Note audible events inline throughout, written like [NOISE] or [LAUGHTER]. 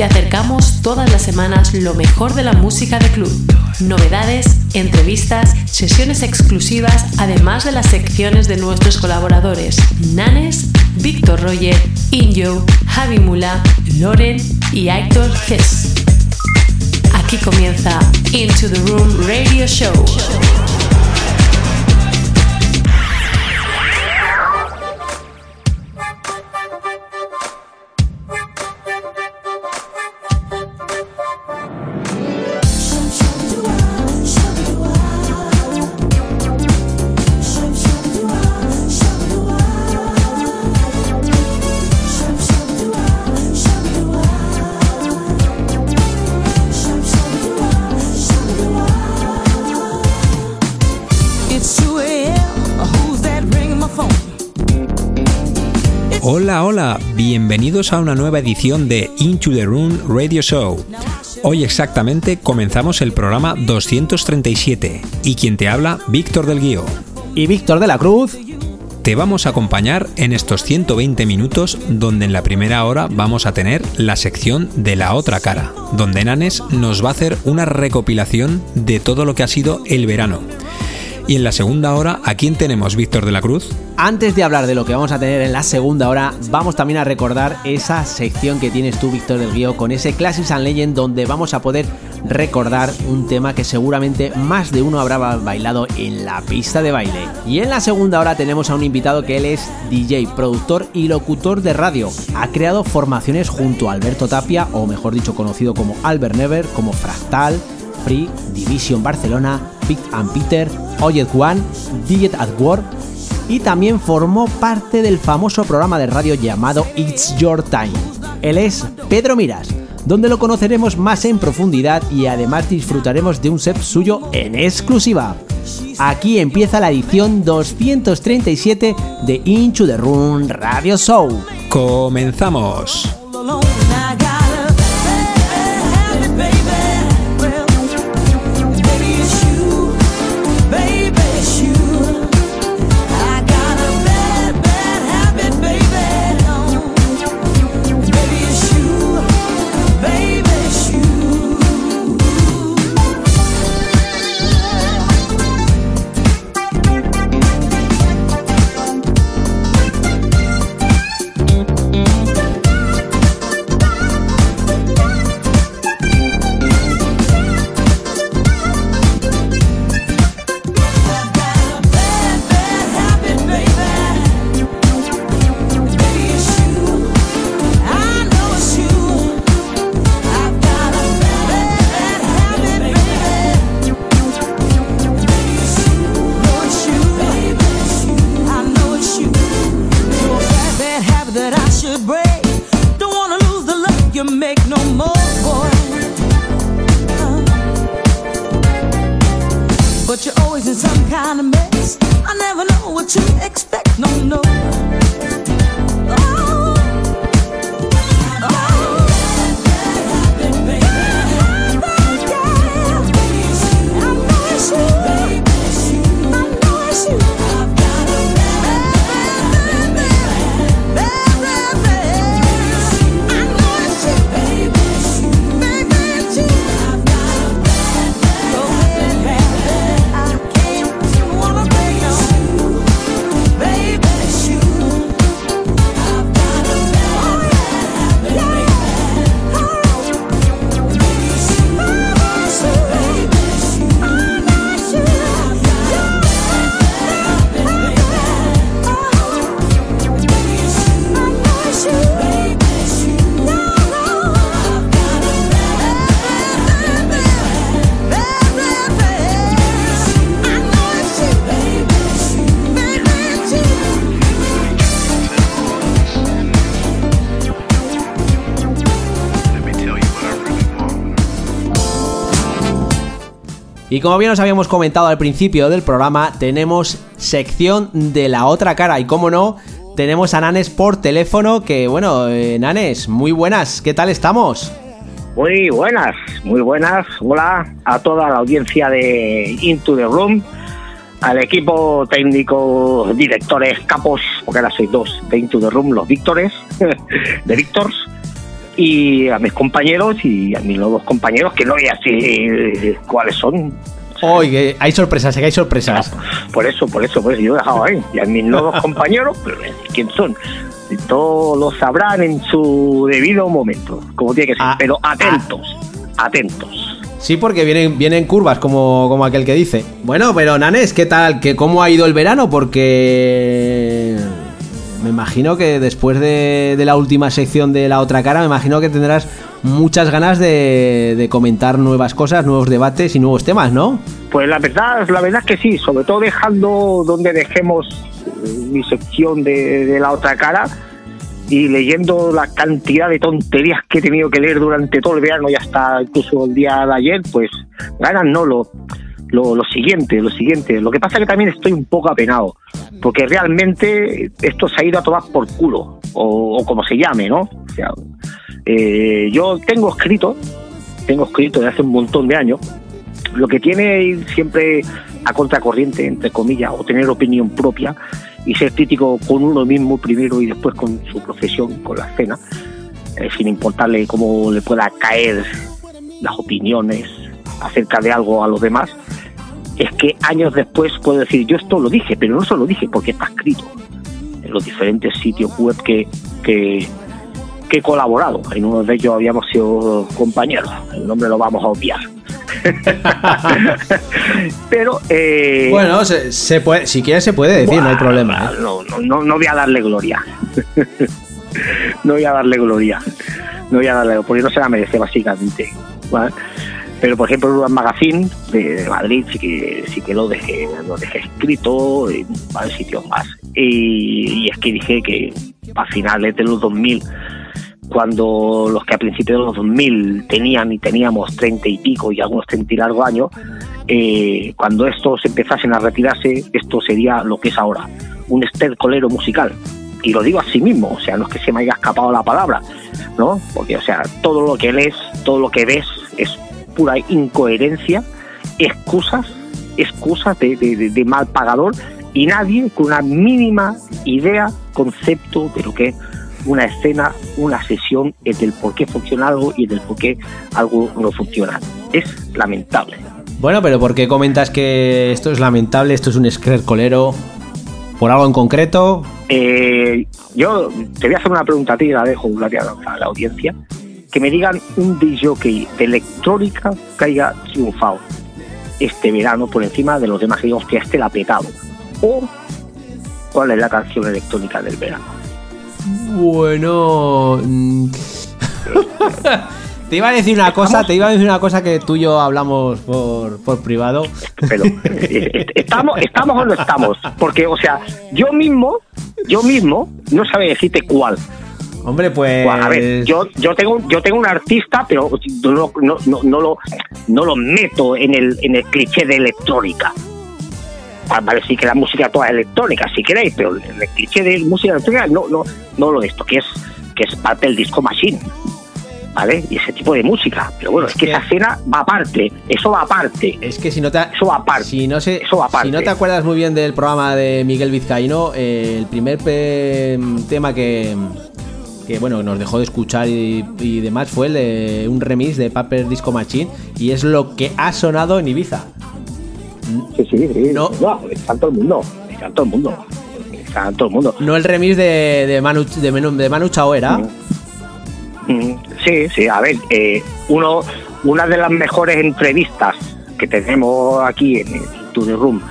Te acercamos todas las semanas lo mejor de la música de club, novedades, entrevistas, sesiones exclusivas, además de las secciones de nuestros colaboradores Nanes, Víctor Roger, Injo, Javi Mula, Loren y Héctor Hess. Aquí comienza Into the Room Radio Show. Hola, hola, bienvenidos a una nueva edición de Into the Room Radio Show. Hoy exactamente comenzamos el programa 237 y quien te habla, Víctor del Guío. Y Víctor de la Cruz. Te vamos a acompañar en estos 120 minutos donde en la primera hora vamos a tener la sección de la otra cara, donde Nanes nos va a hacer una recopilación de todo lo que ha sido el verano. Y en la segunda hora, ¿a quién tenemos, Víctor de la Cruz? Antes de hablar de lo que vamos a tener en la segunda hora, vamos también a recordar esa sección que tienes tú, Víctor del Guío, con ese Classics and Legend, donde vamos a poder recordar un tema que seguramente más de uno habrá bailado en la pista de baile. Y en la segunda hora tenemos a un invitado que él es DJ, productor y locutor de radio. Ha creado formaciones junto a Alberto Tapia, o mejor dicho, conocido como Albert Never, como Fractal, Free, Division Barcelona, Big and Peter, Oyed One, Digit at Work y también formó parte del famoso programa de radio llamado It's Your Time. Él es Pedro Miras, donde lo conoceremos más en profundidad y además disfrutaremos de un set suyo en exclusiva. Aquí empieza la edición 237 de Into the Room Radio Show. ¡Comenzamos! you expect? Como bien os habíamos comentado al principio del programa, tenemos sección de la otra cara. Y como no, tenemos a Nanes por teléfono. Que bueno, eh, Nanes, muy buenas, ¿qué tal estamos? Muy buenas, muy buenas. Hola a toda la audiencia de Into the Room, al equipo técnico, directores, capos, porque ahora soy dos de Into the Room, los Víctores, [LAUGHS] de Víctors, y a mis compañeros y a mis nuevos compañeros, que no voy a decir cuáles son. Oye, hay sorpresas, hay sorpresas. Por eso, por eso, por eso yo he dejado ahí. Y a mis [LAUGHS] nuevos compañeros, pero ¿quién son? Todos lo sabrán en su debido momento, como tiene que ser. Ah, pero atentos, atentos. Sí, porque vienen, vienen curvas, como, como aquel que dice. Bueno, pero Nanes, ¿qué tal? ¿Qué, ¿Cómo ha ido el verano? Porque me imagino que después de, de la última sección de la otra cara, me imagino que tendrás muchas ganas de, de comentar nuevas cosas, nuevos debates y nuevos temas, ¿no? Pues la verdad, la verdad es que sí, sobre todo dejando donde dejemos eh, mi sección de, la otra cara y leyendo la cantidad de tonterías que he tenido que leer durante todo el verano y hasta incluso el día de ayer, pues ganas no lo, lo, lo siguiente, lo siguiente. Lo que pasa es que también estoy un poco apenado, porque realmente esto se ha ido a tomar por culo, o, o como se llame, ¿no? O sea, eh, yo tengo escrito, tengo escrito desde hace un montón de años, lo que tiene ir siempre a contracorriente, entre comillas, o tener opinión propia y ser crítico con uno mismo primero y después con su profesión, con la escena, eh, sin importarle cómo le pueda caer las opiniones acerca de algo a los demás, es que años después puedo decir, yo esto lo dije, pero no solo lo dije porque está escrito en los diferentes sitios web que, que, que he colaborado. En uno de ellos habíamos sido compañeros, el nombre lo vamos a obviar. [LAUGHS] pero eh, Bueno, se, se puede, si quieres se puede decir, no hay problema. ¿eh? no, no, no, no voy a darle gloria. [LAUGHS] no voy a darle gloria. No voy a darle, porque no se la merece básicamente. ¿vale? Pero por ejemplo, Urban Magazine de, Madrid sí que sí que lo dejé, lo dejé escrito en varios sitios más. Y, es que dije que a finales de los 2000 cuando los que a principios de los 2000 tenían y teníamos 30 y pico y algunos 30 y largo años, eh, cuando estos empezasen a retirarse, esto sería lo que es ahora, un estercolero musical. Y lo digo así mismo, o sea, no es que se me haya escapado la palabra, ¿no? Porque, o sea, todo lo que lees, todo lo que ves es pura incoherencia, excusas, excusas de, de, de, de mal pagador y nadie con una mínima idea, concepto de lo que es una escena, una sesión, el del por qué funciona algo y del por qué algo no funciona. Es lamentable. Bueno, pero ¿por qué comentas que esto es lamentable, esto es un escrercolero? ¿Por algo en concreto? Eh, yo te voy a hacer una pregunta a ti, la dejo la, a la audiencia. Que me digan un DJ de electrónica que haya triunfado este verano por encima de los demás que digamos que este la ha petado. O cuál es la canción electrónica del verano. Bueno. mm, [LAUGHS] te iba a decir una cosa, te iba a decir una cosa que tú y yo hablamos por, por privado. Pero [LAUGHS] eh, estamos, estamos o no estamos, porque o sea, yo mismo, yo mismo no sabe decirte cuál. Hombre, pues. A ver, yo, yo tengo yo tengo un artista, pero no, no, no, no lo no lo meto en el en el cliché de electrónica. Ah, Vale, sí que la música toda es electrónica, si queréis, pero el cliché de música electrónica no, no, no lo de esto, que es, que es parte del disco machine. ¿Vale? Y ese tipo de música. Pero bueno, es, que, que- esa escena va aparte, eso va aparte. Es que si no te. Eso va aparte. Si no, sé, Eso va aparte. si no te acuerdas muy bien del programa de Miguel Vizcaíno, eh, el primer tema que, que bueno nos dejó de escuchar y, y demás fue el de un remix de Paper Disco Machine y es lo que ha sonado en Ibiza. Sí, sí, sí. No. No, está todo el mundo. Está todo el mundo. Está todo el mundo. No el remix de, de Manu, de, Manu, de Manu Chao era. Mm, Sí, sí, a ver, eh, uno, una de las mejores entrevistas que tenemos aquí en el The Room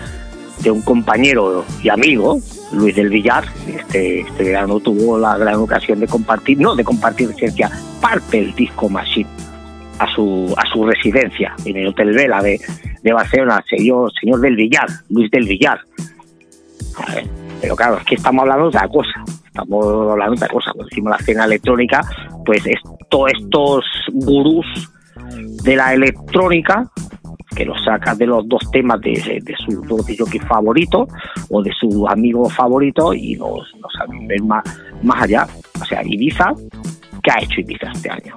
de un compañero y amigo, Luis del Villar, este, este verano tuvo la gran ocasión de compartir, no de compartir residencia, parte del disco Machine a su, a su residencia en el Hotel Vela de, de Barcelona, señor, señor del Villar, Luis del Villar. Pero claro, que estamos hablando de otra cosa. Estamos hablando de otra cosa. Cuando decimos la escena electrónica, pues es todos estos gurús de la electrónica que los saca de los dos temas de, de su jockey favorito o de su amigo favorito y nos, nos hacen ver más, más allá. O sea, Ibiza, ¿qué ha hecho Ibiza este año?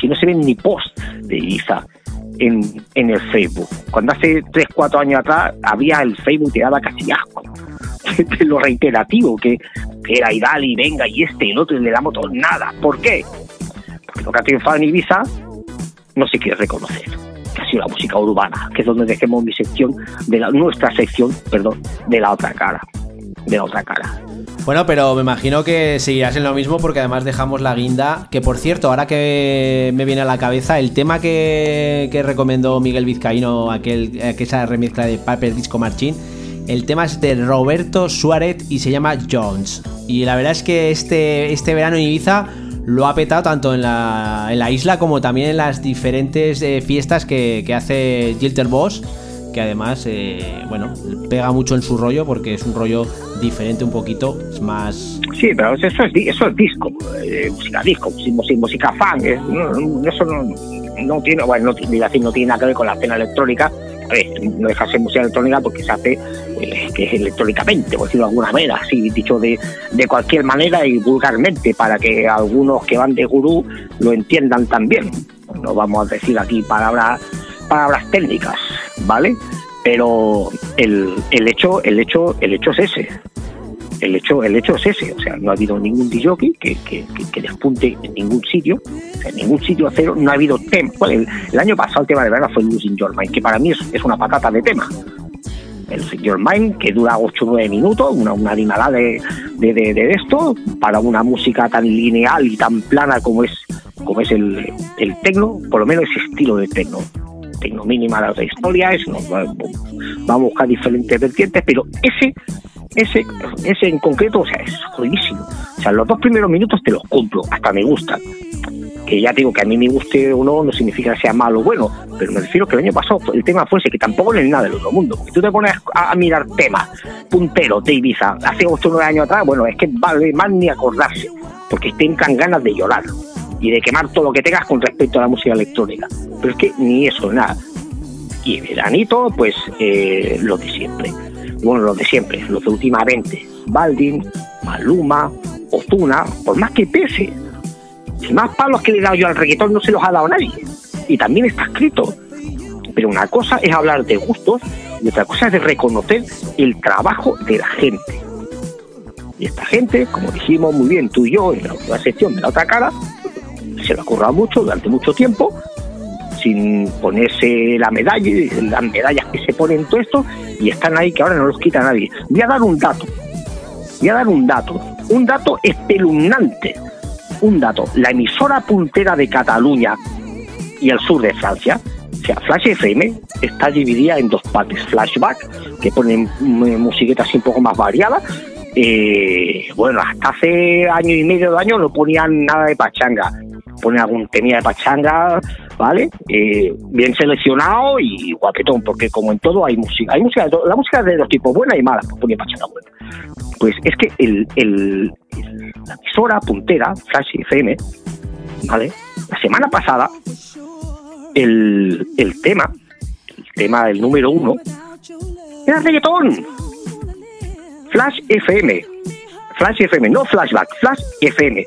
Si no se ven ni post de Ibiza en, en el Facebook. Cuando hace 3, 4 años atrás había el Facebook que daba casi [LAUGHS] lo reiterativo que, que era y y venga y este y el otro y le damos todo. Nada. ¿Por qué? Porque lo que ha triunfado en Ibiza no se quiere reconocer que sido la música urbana, que es donde dejemos mi sección, de la, nuestra sección, perdón, de la otra cara, de la otra cara. Bueno, pero me imagino que seguirás en lo mismo porque además dejamos la guinda. Que por cierto, ahora que me viene a la cabeza, el tema que, recomendó Miguel Vizcaíno, aquel, que esa remezcla de Paper Disco Marchín, el tema es de Roberto Suárez y se llama Jones. Y la verdad es que este, este verano en Ibiza lo ha petado tanto en la, en la isla como también en las diferentes eh, fiestas que, que hace Gilter Boss que además, eh, bueno, pega mucho en su rollo porque es un rollo diferente un poquito, es más... Sí, pero eso es, eso es disco, eh, música disco, música, fan, es, no, eso no, no, tiene, bueno, no, no tiene nada que ver con la escena electrónica, no deja ser música electrónica porque se hace eh, que es electrónicamente, por decirlo de alguna manera, así dicho de, de cualquier manera y vulgarmente, para que algunos que van de gurú lo entiendan también. No vamos a decir aquí palabras palabras técnicas, ¿vale? Pero el, el hecho, el hecho, el hecho es ese. El hecho, el hecho es ese, o sea, no ha habido ningún DJ que, que, que, despunte en ningún sitio, en ningún sitio cero, no ha habido tema. el, año pasado el tema de verdad fue Losing Your Mind, que para mí es, una patata de tema. El Your Mind, que dura 8 o 9 minutos, una, una animalada de, de, de, de, esto, para una música tan lineal y tan plana como es, como es el, el tecno, por lo menos ese estilo de tecno tengo mínima la otra historia, eso va, va, a buscar diferentes vertientes, pero ese, ese, ese en concreto, o sea, es jodidísimo. O sea, los dos primeros minutos te los compro, hasta me gustan. Que ya digo que a mí me guste o no, no significa que sea malo o bueno, pero me refiero que el año pasado el tema fuese que tampoco no es nada del otro mundo. Porque tú te pones a, mirar temas punteros de Ibiza hace 8 o 9 años atrás, bueno, es que vale más ni acordarse, porque tengan ganas de llorar y de quemar todo lo que tengas con respecto a la música electrónica. Pero es que ni eso, nada. Y veranito, pues eh, lo de siempre. Bueno, lo de siempre, los de últimamente. Baldin, Maluma, Ozuna, por más que pese. Si más palos que le he dado yo al reggaetón no se los ha dado nadie. Y también está escrito. Pero una cosa es hablar de gustos y otra cosa es reconocer el trabajo de la gente. Y esta gente, como dijimos muy bien tú y yo en la otra sección de la otra cara, se lo ha currado mucho durante mucho tiempo, sin ponerse la medalla, las medallas que se ponen todo esto, y están ahí que ahora no los quita nadie. Voy a dar un dato, voy a dar un dato, un dato espeluznante, un dato. La emisora puntera de Cataluña y el sur de Francia, o sea, Flash FM, está dividida en dos partes. Flashback, que ponen musiquetas así un poco más variadas, eh, bueno, hasta hace año y medio, dos años no ponían nada de pachanga. Ponen algún temía de pachanga, ¿vale? Eh, bien seleccionado y guapetón, porque como en todo hay música. Hay música, la música de dos tipos, buena y mala, pues ponía pachanga buena. Pues es que el, la emisora puntera, Flash FM, ¿vale? La semana pasada, el, el tema, el tema del número uno, era reggaetón. Flash FM. Flash FM, no flashback, Flash FM.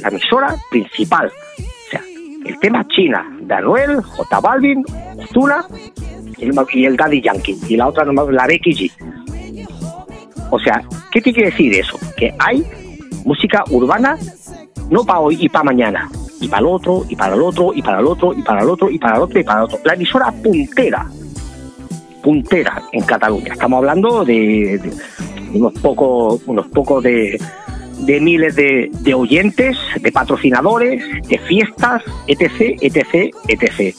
La emisora principal. O sea, el tema China, de Anuel, J Balvin, Ozuna y el Daddy Yankee. Y la otra nomás, la Becky G. O sea, ¿qué te quiere decir eso? Que hay música urbana no para hoy y para mañana. Y para el otro, y para el otro, y para el otro, y para el otro, y para el otro, y para el otro. La emisora puntera. Puntera en Cataluña. Estamos hablando de, de unos pocos unos pocos de, de miles de, de, oyentes, de patrocinadores, de fiestas, etc, etc, etc.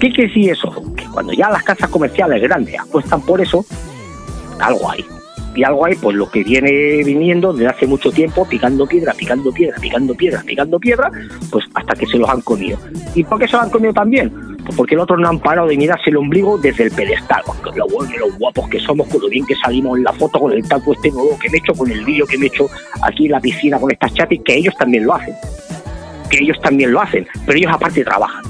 ¿Qué quiere decir eso? Que cuando ya las casas comerciales grandes apuestan por eso, algo hay. Y algo hay, pues lo que viene viniendo desde hace mucho tiempo, picando piedra, picando piedra, picando piedra, picando piedra, pues hasta que se los han comido. ¿Y por qué se los han comido también? Pues porque los otros no han parado de mirarse el ombligo desde el pedestal. Con lo lo guapos que somos, con lo bien que salimos en la foto, con el taco este nuevo que me he hecho, con el vídeo que me he hecho aquí en la piscina con estas chatis, que ellos también lo hacen. Que ellos también lo hacen, pero ellos aparte trabajan.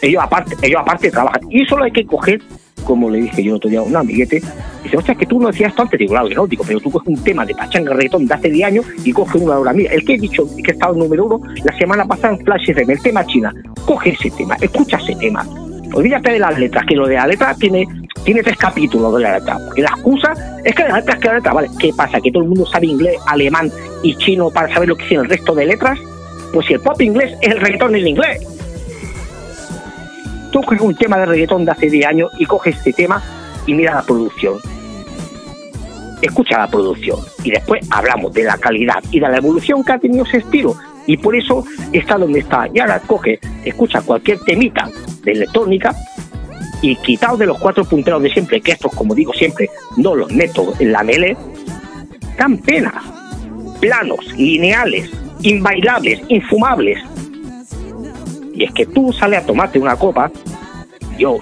ellos aparte, ellos aparte trabajan. Y eso lo hay que coger, como le dije yo otro día a un amiguete, dice, ostras, que tú no decías esto antes, digo, claro que no, digo, pero tú coges un tema de pachanga reggaetón de hace 10 años y coges una hora. Mira, el que he dicho que he estado número uno la semana pasada en Flash FM, el tema China, coge ese tema, escucha ese tema. Olvídate de las letras, que lo de las letras tiene, tiene tres capítulos de la letra. Porque la excusa es que las letras, que la letra, ¿vale? ¿Qué pasa? ¿Que todo el mundo sabe inglés, alemán y chino para saber lo que tiene el resto de letras? Pues si el pop inglés es el reggaetón en inglés. Tú coges un tema de reggaetón de hace 10 años y coges este tema y mira la producción. Escucha la producción y después hablamos de la calidad y de la evolución que ha tenido ese estilo. Y por eso está donde está. Y ahora coge, escucha cualquier temita de electrónica y quitados de los cuatro punteros de siempre, que estos, como digo siempre, no los meto en la mele, dan pena. Planos, lineales, inbailables, infumables. Y es que tú sales a tomarte una copa, yo,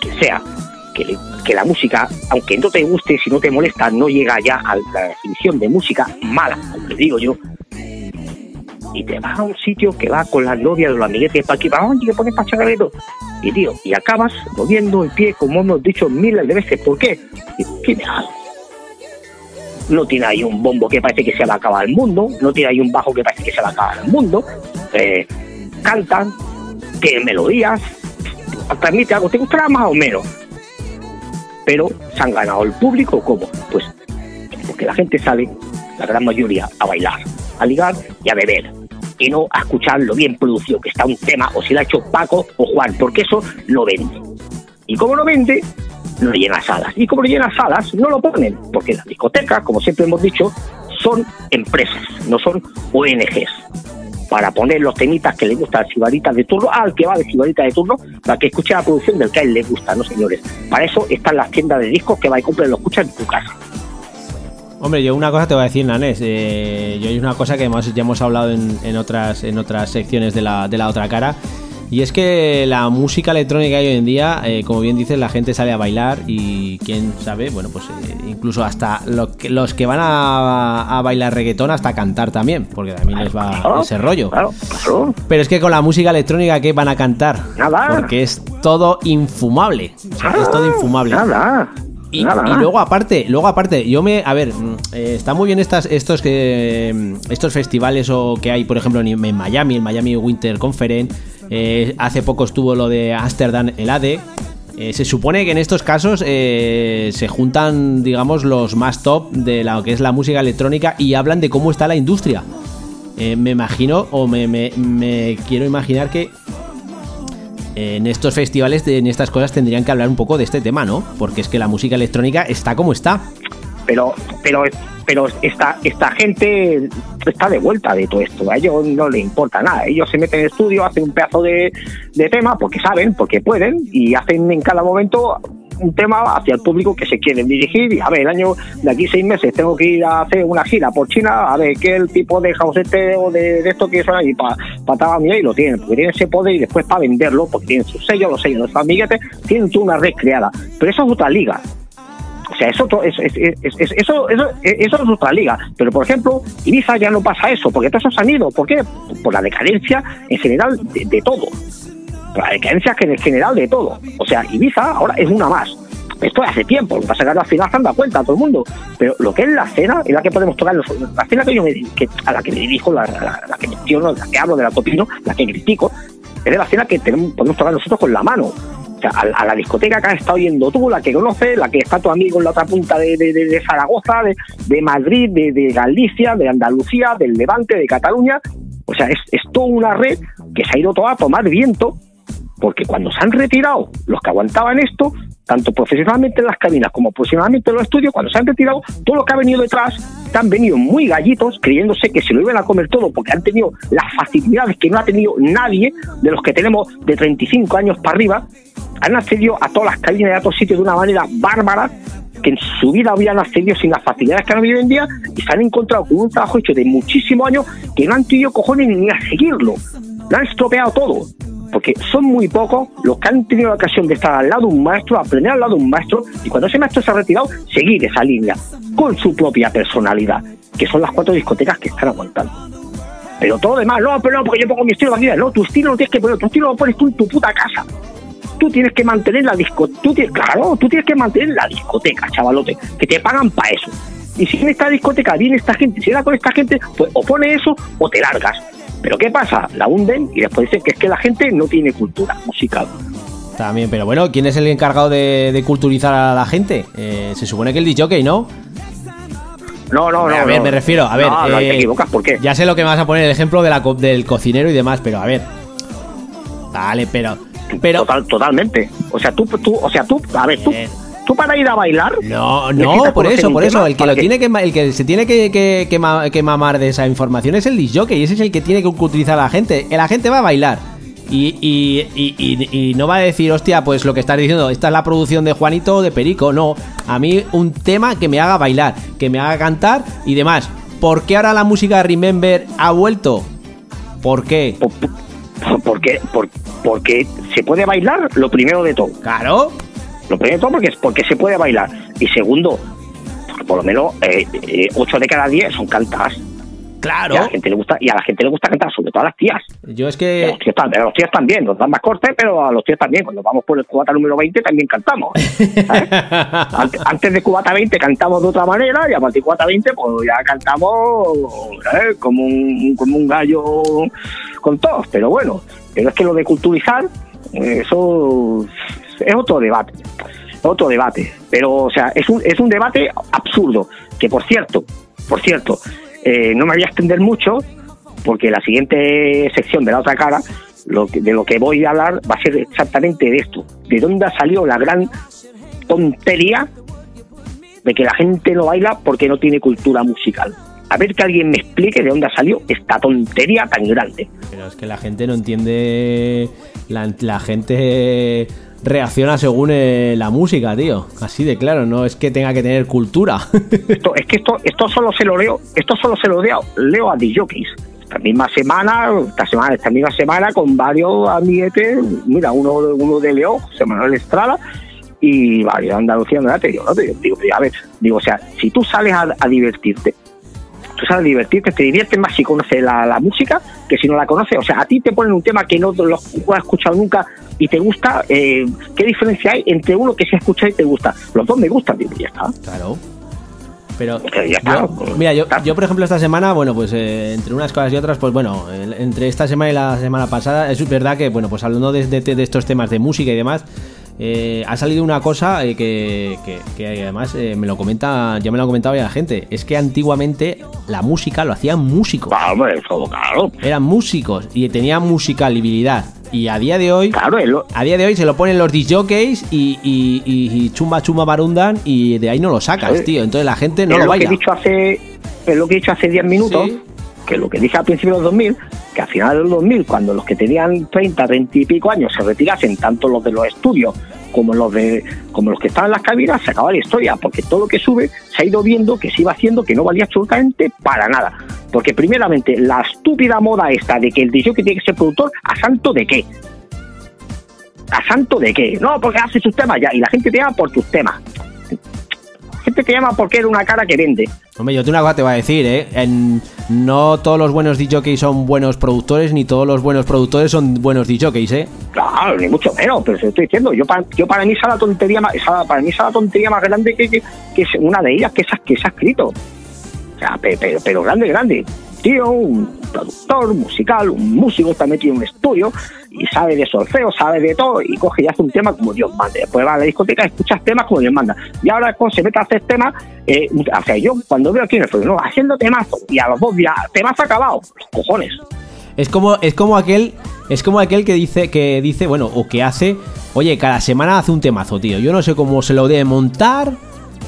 que sea, que, la música, aunque no te guste, si no te molesta, no llega ya a la definición de música mala, como le digo yo. Y te vas a un sitio que va con la novia de los amiguetes para aquí, para oye, que pones pachagareto. Y tío, y acabas moviendo el pie, como hemos dicho miles de veces. ¿Por qué? Tiene algo. No tiene ahí un bombo que parece que se va a acabar el mundo, no tiene ahí un bajo que parece que se va a acabar el mundo. Eh, cantan, tienen melodías, transmite algo, te gustará más o menos. Pero se han ganado el público, ¿cómo? Pues porque la gente sale, la gran mayoría, a bailar, a ligar y a beber. Y no a escuchar lo bien producido que está un tema, o si lo ha hecho Paco o Juan, porque eso lo vende. Y como lo vende, no llena salas. Y como no llena salas, no lo ponen, porque las discotecas, como siempre hemos dicho, son empresas, no son ONGs. Para poner los temitas que le gustan al cibarita de turno, al que va de cibarita de turno, para que escuche la producción del que a él le gusta, ¿no, señores? Para eso están las tiendas de discos que va y compra y lo escucha en tu casa. Hombre, yo una cosa te voy a decir, Nanes. eh, yo hay una cosa que hemos- ya hemos hablado en, en otras, en otras secciones de la, de la otra cara. Y es que la música electrónica hoy en día, eh, como bien dices, la gente sale a bailar y quién sabe, bueno, pues eh, incluso hasta lo que- los que van a, a bailar reggaetón hasta cantar también, porque también les va Claro, ese rollo. Claro, claro. Pero es que con la música electrónica, ¿qué van a cantar? Nada. Porque es todo infumable. O sea, es todo infumable. Nada. Y, nada. y luego aparte, luego aparte, yo me, a ver, mm, eh, está muy bien estas, estos que, mm, estos festivales o que hay, por ejemplo, en, en Miami, el Miami Winter Conference. Eh, hace poco estuvo lo de Amsterdam, el ADE. Eh, se supone que en estos casos eh, se juntan, digamos, los más top de lo que es la música electrónica y hablan de cómo está la industria. Eh, me imagino, o me, me- quiero imaginar que en estos festivales, en estas cosas, tendrían que hablar un poco de este tema, ¿no? Porque es que la música electrónica está como está. Pero pero pero esta esta gente está de vuelta de todo esto a ellos no les importa nada. Ellos se meten en estudio hacen un pedazo de, de tema porque saben porque pueden y hacen en cada momento un tema hacia el público que se quieren dirigir y a ver el año de aquí seis meses tengo que ir a hacer una gira por China a ver qué el tipo de house este o de, de esto que son ahí para pa, mía y lo tienen porque tienen ese poder y después para venderlo porque tienen sus sellos los sellos los amiguetes tienen toda una red creada. Pero eso es otra liga o sea, eso, es, es- es- es- eso, eso, eso es otra liga. Pero, por ejemplo, Ibiza ya no pasa eso, porque todos esos han ido. ¿Por qué? Por la decadencia en general de, todo. Por la decadencia en general de todo. O sea, Ibiza ahora es una más. Esto hace tiempo, lo que pasa que al final se han dado cuenta todo el mundo. Pero lo que es la escena, es la que podemos tocar, la escena que yo me, que, a la que me dirijo, la, la- la que menciono, la que hablo, de la que opino, la que critico, es de la escena que podemos tocar nosotros con la mano. A, la discoteca que has estado yendo tú, la que conoces, la que está tu amigo en la otra punta de, de- de- Zaragoza, de, de Madrid, de, Galicia, de Andalucía, del Levante, de Cataluña. O sea, es, es toda una red que se ha ido toda a tomar viento, porque cuando se han retirado los que aguantaban esto, tanto profesionalmente en las cabinas como profesionalmente en los estudios, cuando se han retirado, todo lo que ha venido detrás, te han venido muy gallitos, creyéndose que se lo iban a comer todo, porque han tenido las facilidades que no ha tenido nadie de los que tenemos de 35 años para arriba, han accedido a todas las cabinas de otros sitios de una manera bárbara que en su vida habían accedido sin las facilidades que han hoy en día y se han encontrado con un trabajo hecho de muchísimos años que no han tenido cojones ni a seguirlo. Lo han estropeado todo. Porque son muy pocos los que han tenido la ocasión de estar al lado de un maestro, aprender al lado de un maestro, y cuando ese maestro se ha retirado, seguir esa línea con su propia personalidad, que son las cuatro discotecas que están aguantando. Pero todo lo demás, no, pero no, porque yo pongo mi estilo aquí. No, tu estilo no tienes que poner, tu estilo lo pones tú en tu puta casa. Tú tienes que mantener la discoteca. Claro, tú tienes que mantener la discoteca, chavalote, que te pagan para eso. Y si en esta discoteca viene esta gente, si era con esta gente, pues o pone eso o te largas. Pero ¿qué pasa? La hunden y después dicen que es que la gente no tiene cultura musical. También, pero bueno, ¿quién es el encargado de, de culturizar a la gente? Eh, se supone que el DJ, ¿no? No, no, no. a ver, no. me refiero, a ver. No, no, eh, te equivocas, ¿por qué? Ya sé lo que me vas a poner el ejemplo de la, co- del cocinero y demás, pero a ver. Vale, pero. Pero. Total, totalmente. O sea, tú, tú, o sea, tú, a ver, tú, tú para ir a bailar. No, no, por eso, por eso. El que lo tiene que, el que se tiene que, que, que ma- que mamar de esa información es el disjockey, y ese es el que tiene que utilizar a la gente. La gente va a bailar. Y, y, y, no va a decir, hostia, pues lo que estás diciendo, esta es la producción de Juanito o de Perico. No, a mí un tema que me haga bailar, que me haga cantar y demás. ¿Por qué ahora la música Remember ha vuelto? ¿Por qué? [LAUGHS] po- po- Porque, por- porque se puede bailar lo primero de todo. Claro. Lo primero de todo porque, porque se puede bailar. Y segundo, porque por lo menos eh, eh, 8 de cada 10 son cantadas. Y a Claro. la gente le gusta, y a la gente le gusta cantar, sobre todo a las tías. Yo es Y a que. los tíos también, a los tíos también, nos dan más corte, pero a los tíos también. Cuando vamos por el cubata número 20 también cantamos. ¿sabes? [LAUGHS] Antes, antes de cubata 20 cantamos de otra manera y a partir de cubata 20 pues ya cantamos ¿eh? como, un, como un gallo con todos. Pero bueno, pero es que lo de culturizar, eh, eso es otro debate. Otro debate. Pero, o sea, es un, es un debate absurdo. Que por cierto, por cierto, eh, no me voy a extender mucho porque la siguiente sección de la otra cara, de lo que voy a hablar va a ser exactamente de esto. ¿De dónde ha salido la gran tontería de que la gente no baila porque no tiene cultura musical? A ver que alguien me explique de dónde ha salido esta tontería tan grande. Pero es que la gente no entiende. La gente reacciona según eh, la música, tío. Así de claro, no es que tenga que tener cultura. [LAUGHS] Esto, es que esto, esto solo se lo leo, esto solo se lo leo, leo a DJs. Esta misma semana, esta semana, esta misma semana con varios amiguetes, mira, uno, uno de León, José Manuel Estrada, y varios de Andalucía, ¿verdad? Te digo, no, digo, a ver, digo, o sea, si tú sales a divertirte, tú sales a divertirte, te diviertes más si conoces la, la música que si no la conoces. O sea, a ti te ponen un tema que no lo has escuchado nunca y te gusta, eh, ¿qué diferencia hay entre uno que se ha escuchado y te gusta? Los dos me gustan, digo, ya está. Claro. Pero yo- mira, yo, yo por ejemplo esta semana, bueno, pues eh, entre unas cosas y otras, pues bueno, entre esta semana y la semana pasada, es verdad que, bueno, pues hablando de, de- de estos temas de música y demás, eh, ha salido una cosa eh, que, que- que además eh, me lo comenta, ya me lo ha comentado ya la gente, es que antiguamente la música lo hacían músicos, Claro, hombre, eso, claro. eran músicos y tenían musicalidad. Y a día de hoy, Claro, es lo- a día de hoy se lo ponen los disjockeys y, y, y- y chumba chumba barundan y de ahí no lo sacas, tío. Entonces la gente no es lo lo que baila. he dicho hace es lo que he dicho hace 10 minutos, Sí. Que lo que dije al principio de los 2000, que al final de los 2000, cuando los que tenían 30, 30 y pico años se retirasen, tanto los de los estudios como los de como los que estaban en las cabinas, se acaba la historia, porque todo lo que sube se ha ido viendo que se iba haciendo que no valía absolutamente para nada. Porque primeramente, la estúpida moda esta de que el DJ que tiene que ser productor, ¿a santo de qué? ¿A santo de qué? No, porque hace sus temas ya, y la gente te llama por tus temas. Gente te llama porque eres una cara que vende. Hombre, yo te una cosa te voy a decir, ¿eh? En- no todos los buenos DJs son buenos productores, ni todos los buenos productores son buenos DJs, ¿eh? Claro, ni mucho menos, pero se lo estoy diciendo. Yo para, yo para mí es la tontería más, esa- para mí es la tontería más grande que, que, que es una de ellas que se, ha- que se ha escrito. O sea, pe- pero, pero grande, grande. Tío, un productor musical, un músico está metido en un estudio y sabe de solfeo, sabe de todo y coge y hace un tema como Dios manda. Después va a la discoteca y escuchas temas como Dios manda. Y ahora cuando se mete a hacer temas, eh, o sea, yo cuando veo aquí en el estudio, no, haciendo temazos y a los dos días, temas acabados, los cojones. Es como, es como aquel, es como aquel que dice, que dice, bueno, o que hace, oye, cada semana hace un temazo, tío. Yo no sé cómo se lo debe montar.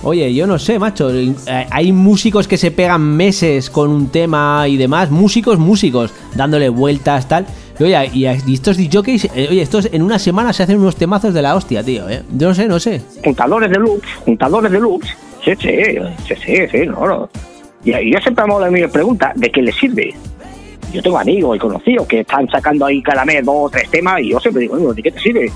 Oye, yo no sé, macho. eh, Hay músicos que se pegan meses con un tema y demás. Músicos, músicos, dándole vueltas, tal. Y oye, y, estos DJs, eh, oye, estos en una semana se hacen unos temazos de la hostia, tío, eh. Yo no sé, no sé. juntadores de loops, juntadores de loops. Sí, sí, sí, sí, no, no. Y, yo siempre me hago la misma pregunta, ¿de qué les sirve? Yo tengo amigos y conocidos que están sacando ahí cada mes dos o tres temas y yo siempre digo, ¿de qué te sirve?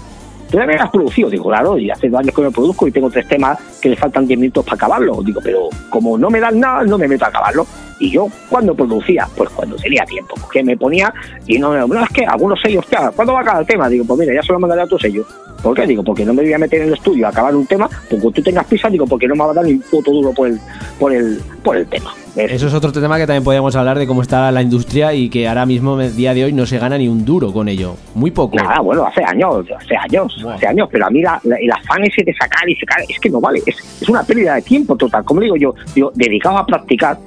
Tú ya me has producido, digo, claro, y hace dos años que me produzco y tengo tres temas que le faltan 10 minutos para acabarlo. Digo, pero como no me dan nada, no me meto a acabarlo. Y yo, cuando producía? Pues cuando tenía tiempo, que me ponía y no, no es que algunos sellos, hostia, ¿cuándo va cada tema? Digo, pues mira, ya se lo mandaré a tu sello. ¿Por qué? Digo, porque no me voy a meter en el estudio a acabar un tema, porque tú tengas prisa, digo, porque no me va a dar ni un puto duro por el, por el, por el tema. Eso es otro tema que también podríamos hablar de cómo está la industria y que ahora mismo, el día de hoy, no se gana ni un duro con ello. Muy poco. Nada, bueno, hace años, hace años, hace años, pero a mí la, la, el afán ese de sacar y sacar, es que no vale, es, es una pérdida de tiempo total. Como digo yo, digo, dedicado a practicar,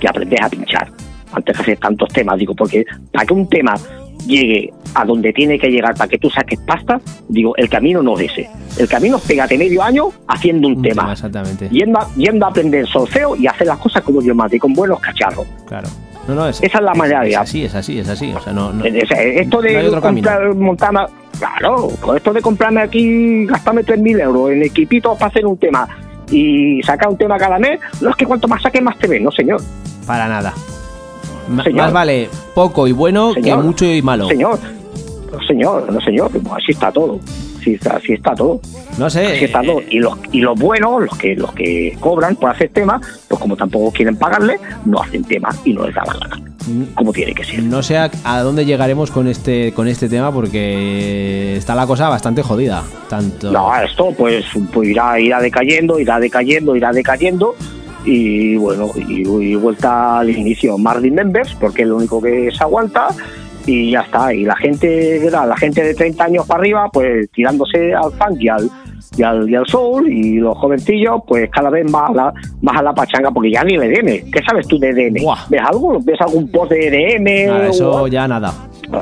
que aprendes a pinchar, antes de hacer tantos temas, digo, porque para que un tema llegue a donde tiene que llegar para que tú saques pasta, digo, el camino no es ese. El camino es pégate medio año haciendo un, Un tema, tema, exactamente. Yendo, a, yendo a aprender solfeo y hacer las cosas como Dios y con buenos cacharros. Claro. No, no, es, Esa es la manera de- así, es así, es así. O sea, no, no- esto de no comprar, montarme, claro, con esto de comprarme aquí, gastarme 3.000 euros en equipitos para hacer un tema y sacar un tema cada mes, no es que cuanto más saques más te ven, no señor. Para nada. Señor. Más vale poco y bueno que mucho y malo. Señor, no señor, no señor, pues así está todo. Así está, así está todo. No sé. Así está todo. eh, Y los, y los buenos, los que, los que cobran por hacer temas, pues como tampoco quieren pagarle, no hacen temas y no les da la gana. Como tiene que ser. No sé a, a dónde llegaremos con este con este tema porque está la cosa bastante jodida. Tanto. No, esto pues, pues irá, irá decayendo, irá decayendo, irá decayendo. Y bueno, y, y vuelta al inicio. Marlin Members, porque es lo único que se aguanta. Y ya está. Y la gente, ¿verdad? la gente de 30 años para arriba, pues tirándose al funk y al, y al, y al soul. Y los jovencillos, pues cada vez más a la, más a la pachanga, porque ya ni el EDM. ¿Qué sabes tú de EDM? ¿Ves algo? ¿Ves algún post de EDM? Nada, eso ya nada.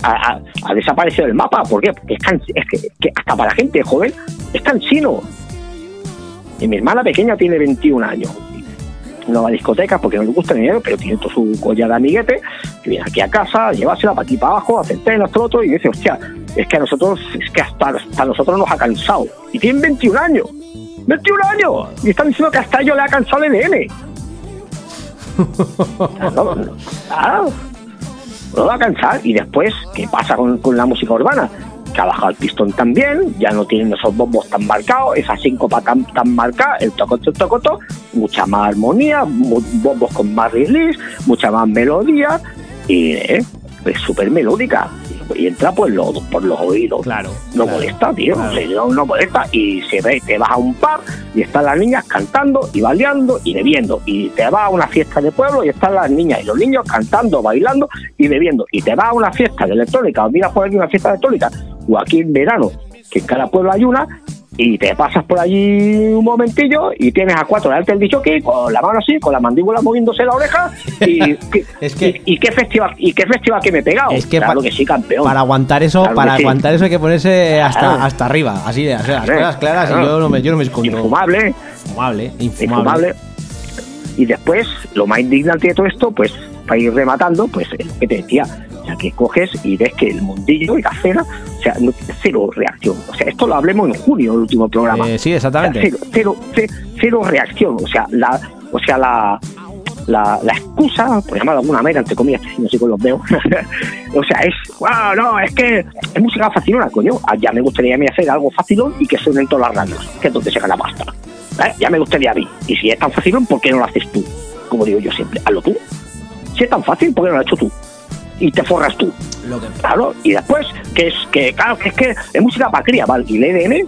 ha, ha- ha desaparecido del mapa. ¿Por qué? Porque es, can- es que, que hasta para la gente joven es cansino. Y mi hermana pequeña tiene 21 años. No va a discotecas porque no le gusta el dinero, pero tiene todo su collar de amiguete, que viene aquí a casa, llevársela para aquí para abajo, hacer esto, lo otro, y dice, hostia, es que a nosotros, es que hasta, hasta nosotros nos ha cansado. Y tienen 21 años. 21 años. Y están diciendo que hasta ellos le ha cansado el EDM. Claro, [LAUGHS] claro. No va a cansar. Y después, ¿qué pasa con, con la música urbana? Que ha bajado el pistón también, ya no tienen esos bombos tan marcados, esa síncopa tan, tan marcada, el tocoto, el tocoto, mucha más armonía, bombos con más release, mucha más melodía, y eh, es súper melódica. Y entra por los, por los oídos. Claro. No claro, molesta, tío. claro. o sea, no, no molesta. Y se ve, te vas a un pub y están las niñas cantando y bailando y bebiendo. Y te vas a una fiesta de pueblo y están las niñas y los niños cantando, bailando y bebiendo. Y te vas a una fiesta de electrónica o miras por aquí una fiesta de electrónica o aquí en verano, que en cada pueblo hay una. Y te pasas por allí un momentillo y tienes a cuatro delante del dicho que con la mano así, con la mandíbula moviéndose la oreja. Y, [LAUGHS] Es que- y, y qué festival y qué festival que me he pegado. Es que claro pa- que sí, campeón. Para aguantar eso, Claro para sí. aguantar eso hay que ponerse hasta, Claro. hasta arriba, así de, o sea, las cosas claras y yo no me, yo no me escondo. Infumable. Infumable, infumable. infumable. Y después, lo más indignante de todo esto, pues, para ir rematando, pues es lo que te decía. O sea, que coges y ves que el mundillo y la cena, o sea, no- cero reacción. O sea, esto lo hablemos en junio, el último programa. Eh, sí, O sea, exactamente. cero, cero, ce- cero reacción. O sea, la, o sea, la, la, la excusa, por llamarlo de alguna manera, entre comillas, no sé con los veo, [LAUGHS] o sea, es, wow, no, es que es música facilona, coño. Ah, Ya me gustaría a mí hacer algo facilón y que suene en todas las radios, que es donde se gana pasta. ¿Eh? Ya me gustaría a mí. Y si es tan facilón, ¿por qué no lo haces tú? Como digo yo siempre, hazlo tú. Si es tan fácil, ¿por qué no lo has hecho tú? Y te forras tú. Lo que- Claro, y después, que es que, claro, que es que es música para cría, ¿vale? ¿Y el EDM?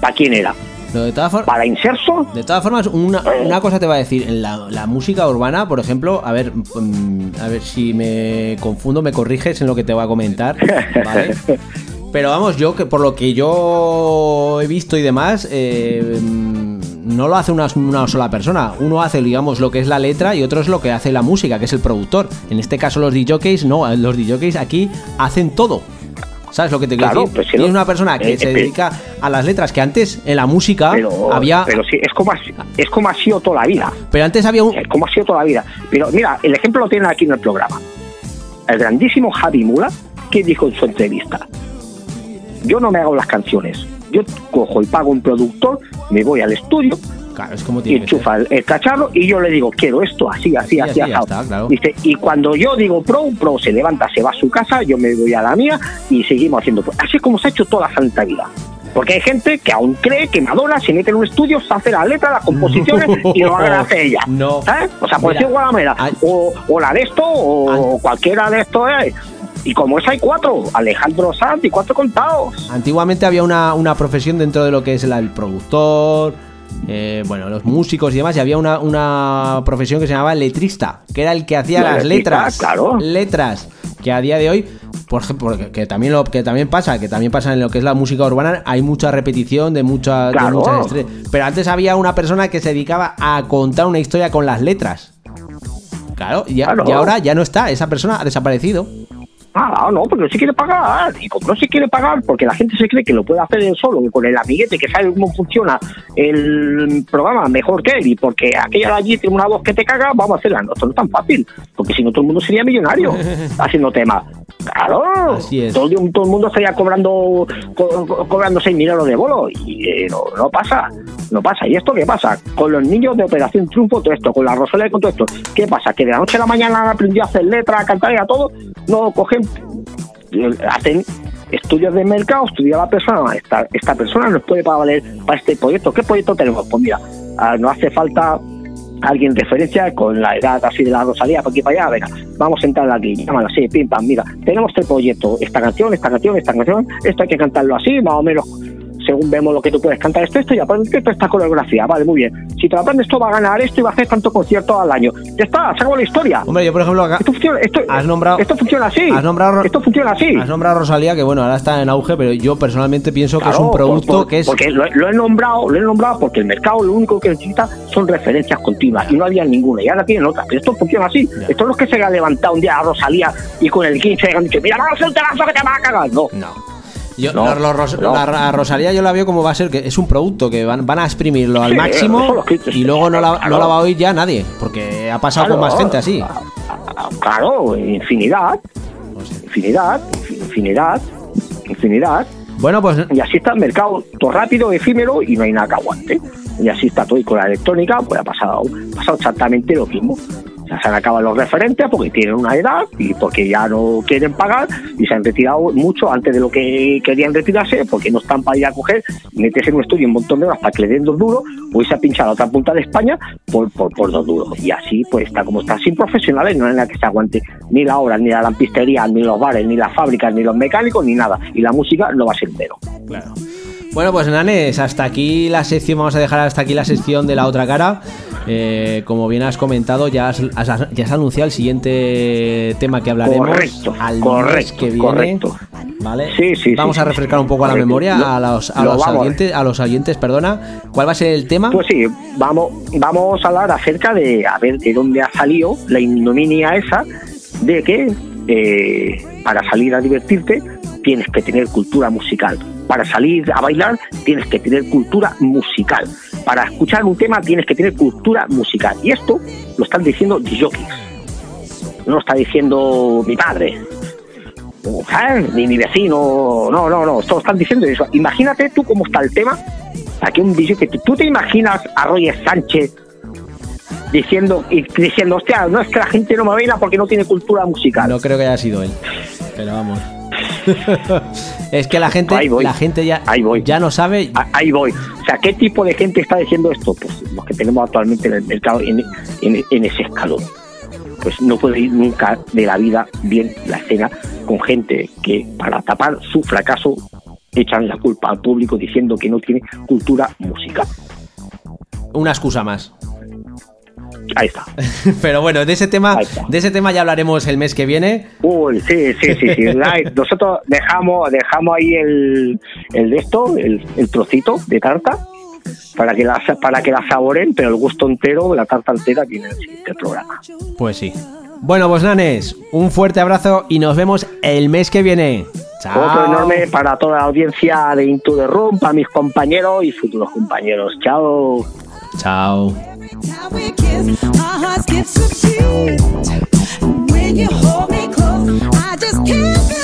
¿Para quién era? lo de todas formas, ¿Para inserso? De todas formas, una, una cosa te va a decir, en la, la música urbana, por ejemplo, a ver, mm, a ver si me confundo, me corriges en lo que te voy a comentar, [LAUGHS] ¿vale? Pero vamos, yo que por lo que yo he visto y demás, eh, mm, no lo hace una, una sola persona. Uno hace, digamos, lo que es la letra y otro es lo que hace la música, que es el productor. En este caso los DJs, no, los DJs aquí hacen todo. ¿Sabes lo que te quiero Claro, decir? pues Tienes no. una persona que Eh, se eh, dedica a las letras, que antes en la música Pero, había... pero sí, es como, ha, es como ha sido toda la vida. Pero antes había un. Es como ha sido toda la vida. Pero mira, el ejemplo lo tienen aquí en el programa. El grandísimo Javi Mula, que dijo en su entrevista, yo no me hago las canciones. Yo cojo y pago un productor, me voy al estudio, Claro, es como y tiene enchufa el, el cacharro y yo le digo, quiero esto, así, así, Sí, así, así, está, claro. Dice, y cuando yo digo pro, pro se levanta, se va a su casa, yo me voy a la mía y seguimos haciendo. pro. Así es como se ha hecho toda la santa vida. Porque hay gente que aún cree que Madonna se mete en un estudio, se hace las letras, las composiciones [LAUGHS] y lo hace ella. No. ¿Sabes? O sea, puede Mira, ser Guadamera, o, o la de esto, o cualquiera de estos. eh. Y como es, hay cuatro: Alejandro Sanz y cuatro contados. Antiguamente había una, una profesión dentro de lo que es la- el productor, eh, bueno, los músicos y demás, y había una, una profesión que se llamaba letrista, que era el que hacía La las letrista, letras. claro. Letras. Que a día de hoy, por ejemplo, que, que también lo que también pasa, que también pasa en lo que es la música urbana, hay mucha repetición de, mucha, de Claro. muchas estre- Pero antes había una persona que se dedicaba a contar una historia con las letras. Claro, y, ya- Claro. y ahora ya no está, esa persona ha desaparecido. Ah, no, porque no se quiere pagar. Y como no se quiere pagar, porque la gente se cree que lo puede hacer él solo, con el amiguete que sabe cómo funciona el programa mejor que él, y porque aquella de allí tiene una voz que te caga, vamos a hacerla. No, esto no es tan fácil, porque si no todo el mundo sería millonario [LAUGHS] haciendo temas. Claro, Así es. Todo, el día- todo el mundo estaría cobrando co- co- cobrando 6.000 euros de bolo y eh, no, no pasa, no pasa. ¿Y esto qué pasa? Con los niños de Operación Triunfo, todo esto, con la Rosalía y con todo esto, ¿qué pasa? Que de la noche a la mañana han aprendido a hacer letras, a cantar y a todo, no cogen, eh, hacen estudios de mercado, estudia la persona, esta, esta persona nos puede para valer para este proyecto. ¿Qué proyecto tenemos? Pues mira, ah, no hace falta alguien referencia con la edad así de la Rosalía, para aquí para allá, venga, vamos a entrar aquí, llámala así, pim pam, mira, tenemos este proyecto, esta canción, esta canción, esta canción, esto hay que cantarlo así, más o menos, según vemos lo que tú puedes cantar esto, esto y aprendes esto, esta coreografía, vale, muy bien. Si te lo aprendes esto va a ganar esto y va a hacer tanto concierto al año. Ya está, se acabó la historia. Hombre, yo por ejemplo acá, Esto funciona, esto, Has nombrado- esto funciona así. has nombrado- esto funciona así. Has nombrado a Rosalía, que bueno, ahora está en auge, pero yo personalmente pienso que es un producto por- por- que es. Porque lo, lo he nombrado, lo he nombrado porque el mercado lo único que necesita son referencias continuas y no había ninguna y ahora tienen otras. Pero esto funciona así. Esto no es que se haya levantado un día a Rosalía y con el 15 hayan dicho, mira, a hacer un temazo que te va a cagar. No. No. Yo, No, no. la, a Rosalía yo la veo como va a ser, que es un producto que van, van a exprimirlo al máximo y luego no la, claro. no la va a oír ya nadie, porque ha pasado con más gente así. Claro, infinidad, infinidad, infinidad, infinidad. Bueno, pues Y así está el mercado, todo rápido, efímero y no hay nada que aguante. Y así está todo. Y con la electrónica, pues ha pasado, ha pasado exactamente lo mismo. Se han acabado los referentes porque tienen una edad y porque ya no quieren pagar y se han retirado mucho antes de lo que querían retirarse porque no están para ir a coger meterse en un estudio un montón de horas para que le den dos duros o irse a pinchar a la otra punta de España por, por, por dos duros. Y así pues está como está, sin profesionales no hay nada que se aguante ni la obra, ni la lampistería, ni los bares, ni las fábricas, ni los mecánicos, ni nada. Y la música no va a ser cero. Bueno, pues Nanes, hasta aquí la sección, vamos a dejar hasta aquí la sección de la otra cara. Eh, como bien has comentado, ya has, has- ya has anunciado el siguiente tema que hablaremos Correcto, al correcto, que viene. correcto. ¿Vale? Sí, sí, Vamos sí, a refrescar un poco a la memoria Lo- a los, a lo los oyentes, a los oyentes, perdona. ¿Cuál va a ser el tema? Pues sí, vamos, vamos a hablar acerca de a ver de dónde ha salido la ignominia esa de que eh, para salir a divertirte tienes que tener cultura musical. Para salir a bailar tienes que tener cultura musical. Para escuchar un tema tienes que tener cultura musical. Y esto lo están diciendo jockeys. No lo está diciendo mi padre. Ni mi vecino. No, no, no. Esto lo están diciendo eso. Imagínate tú cómo está el tema. Aquí un que tú te imaginas a Roger Sánchez diciendo y diciendo, hostia, no es que la gente no me baila porque no tiene cultura musical. No creo que haya sido él. Pero vamos. [LAUGHS] es que la gente, Ahí voy. la gente ya, Ahí voy. ya no sabe. Ahí voy. O sea, ¿qué tipo de gente está diciendo esto? Pues los que tenemos actualmente en el mercado en, en- en ese escalón. Pues no puede ir nunca de la vida bien la escena con gente que para tapar su fracaso echan la culpa al público diciendo que no tiene cultura musical. Una excusa más. Ahí está. [LAUGHS] Pero bueno, de ese tema, de ese tema ya hablaremos el mes que viene. Uy, sí, sí, sí, sí. [LAUGHS] Nosotros dejamos, dejamos ahí el, el de esto, el, el trocito de tarta, para que la para que la saboren, pero el gusto entero, la tarta entera, tiene el siguiente programa. Pues sí. Bueno, pues Nanes, un fuerte abrazo y nos vemos el mes que viene. Chao. Otro enorme para toda la audiencia de Into the Room, para mis compañeros y futuros compañeros. Chao. Chao. When you hold me close, I just can't.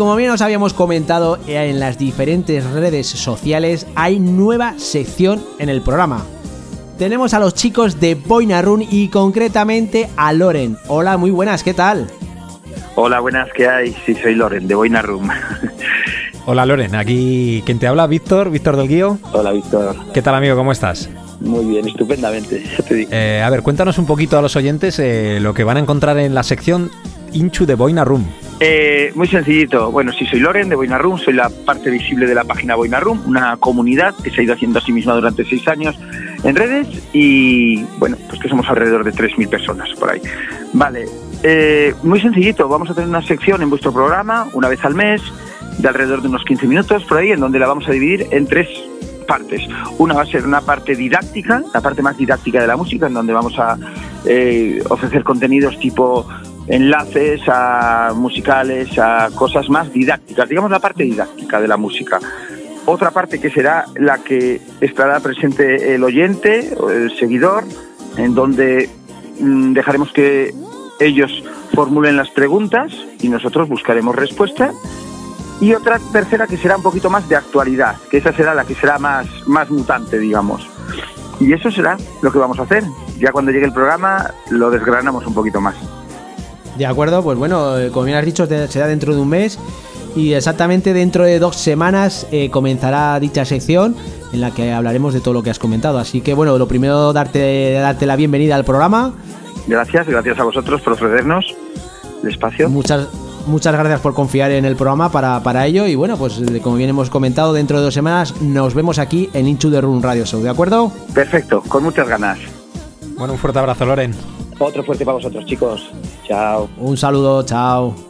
Como bien os habíamos comentado en las diferentes redes sociales, hay nueva sección en el programa. Tenemos a los chicos de Boina Run y concretamente a Loren. Hola, muy buenas, ¿qué tal? Hola, buenas, ¿qué hay? Sí, soy Loren, de Boina Room. [LAUGHS] Hola Loren, aquí quien te habla, Víctor, Víctor del Guío. Hola, Víctor. ¿Qué tal amigo? ¿Cómo estás? Muy bien, estupendamente, [LAUGHS] te digo. Eh, a ver, cuéntanos un poquito a los oyentes eh, lo que van a encontrar en la sección Inchu de Boina Room. Eh, muy sencillito. Bueno, sí, soy Loren de Boina soy la parte visible de la página Boina Room, una comunidad que se ha ido haciendo a sí misma durante seis años en redes y, bueno, pues que somos alrededor de 3.000 personas por ahí. Vale, eh, muy sencillito. Vamos a tener una sección en vuestro programa, una vez al mes, de alrededor de unos 15 minutos por ahí, en donde la vamos a dividir en tres partes. Una va a ser una parte didáctica, la parte más didáctica de la música, en donde vamos a eh, ofrecer contenidos tipo enlaces a musicales, a cosas más didácticas, digamos la parte didáctica de la música. Otra parte que será la que estará presente el oyente el seguidor, en donde mm, dejaremos que ellos formulen las preguntas y nosotros buscaremos respuesta. Y otra tercera que será un poquito más de actualidad, que esa será la que será más, más mutante, digamos. Y eso será lo que vamos a hacer. Ya cuando llegue el programa lo desgranamos un poquito más. De acuerdo, pues bueno, eh, como bien has dicho, será dentro de un mes y exactamente dentro de dos semanas eh, comenzará dicha sección en la que hablaremos de todo lo que has comentado. Así que bueno, lo primero darte, darte la bienvenida al programa. Gracias, gracias a vosotros por ofrecernos el espacio. Muchas, muchas gracias por confiar en el programa para, para ello y bueno, pues eh, como bien hemos comentado, dentro de dos semanas nos vemos aquí en Inchu de Run Radio Show, ¿de acuerdo? Perfecto, con muchas ganas. Bueno, un fuerte abrazo Loren. Otro fuerte para vosotros, chicos. Chao. Un saludo, chao.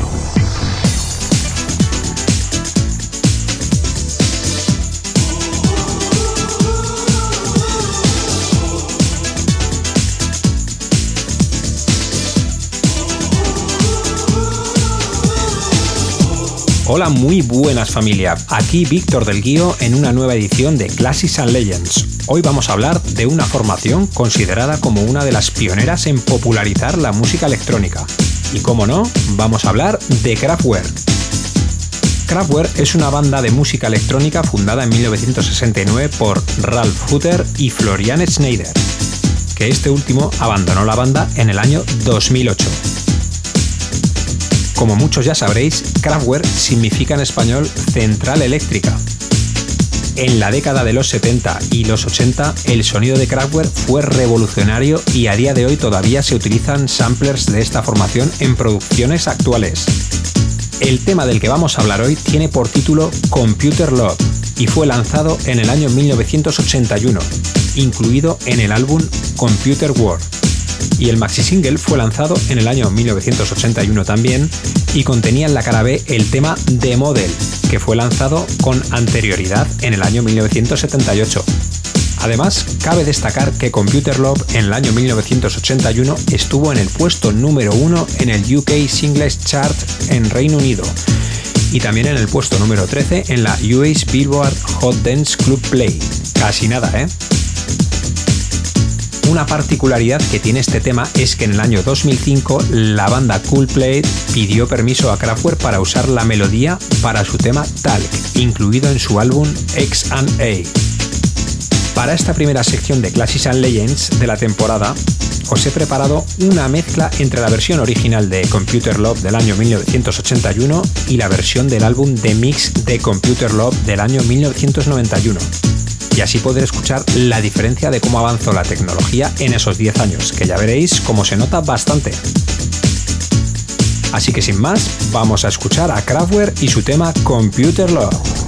Hola, muy buenas familia. Aquí Víctor del Guío en una nueva edición de Classics and Legends. Hoy vamos a hablar de una formación considerada como una de las pioneras en popularizar la música electrónica. Y como no, vamos a hablar de Kraftwerk. Kraftwerk es una banda de música electrónica fundada en 1969 por Ralph Hutter y Florian Schneider, que este último abandonó la banda en el año 2008. Como muchos ya sabréis, Kraftwerk significa en español central eléctrica. En la década de los 70 y los 80, el sonido de Kraftwerk fue revolucionario y a día de hoy todavía se utilizan samplers de esta formación en producciones actuales. El tema del que vamos a hablar hoy tiene por título Computer Love y fue lanzado en el año 1981, incluido en el álbum Computer World y el maxi single fue lanzado en el año 1981 también y contenía en la cara B el tema The Model, que fue lanzado con anterioridad en el año 1978. Además, cabe destacar que Computer Love en el año 1981 estuvo en el puesto número uno en el UK Singles Chart en Reino Unido y también en el puesto número 13 en la US Billboard Hot Dance Club Play. Casi nada, ¿eh? Una particularidad que tiene este tema es que en el año 2005 la banda Coolplay pidió permiso a Kraftwerk para usar la melodía para su tema Talk, incluido en su álbum X&A. Para esta primera sección de Classics and Legends de la temporada, os he preparado una mezcla entre la versión original de Computer Love del año 1981 y la versión del álbum The Mix de Computer Love del año 1991 y así poder escuchar la diferencia de cómo avanzó la tecnología en esos 10 años, que ya veréis cómo se nota bastante. Así que sin más, vamos a escuchar a Kraftwerk y su tema Computer Love.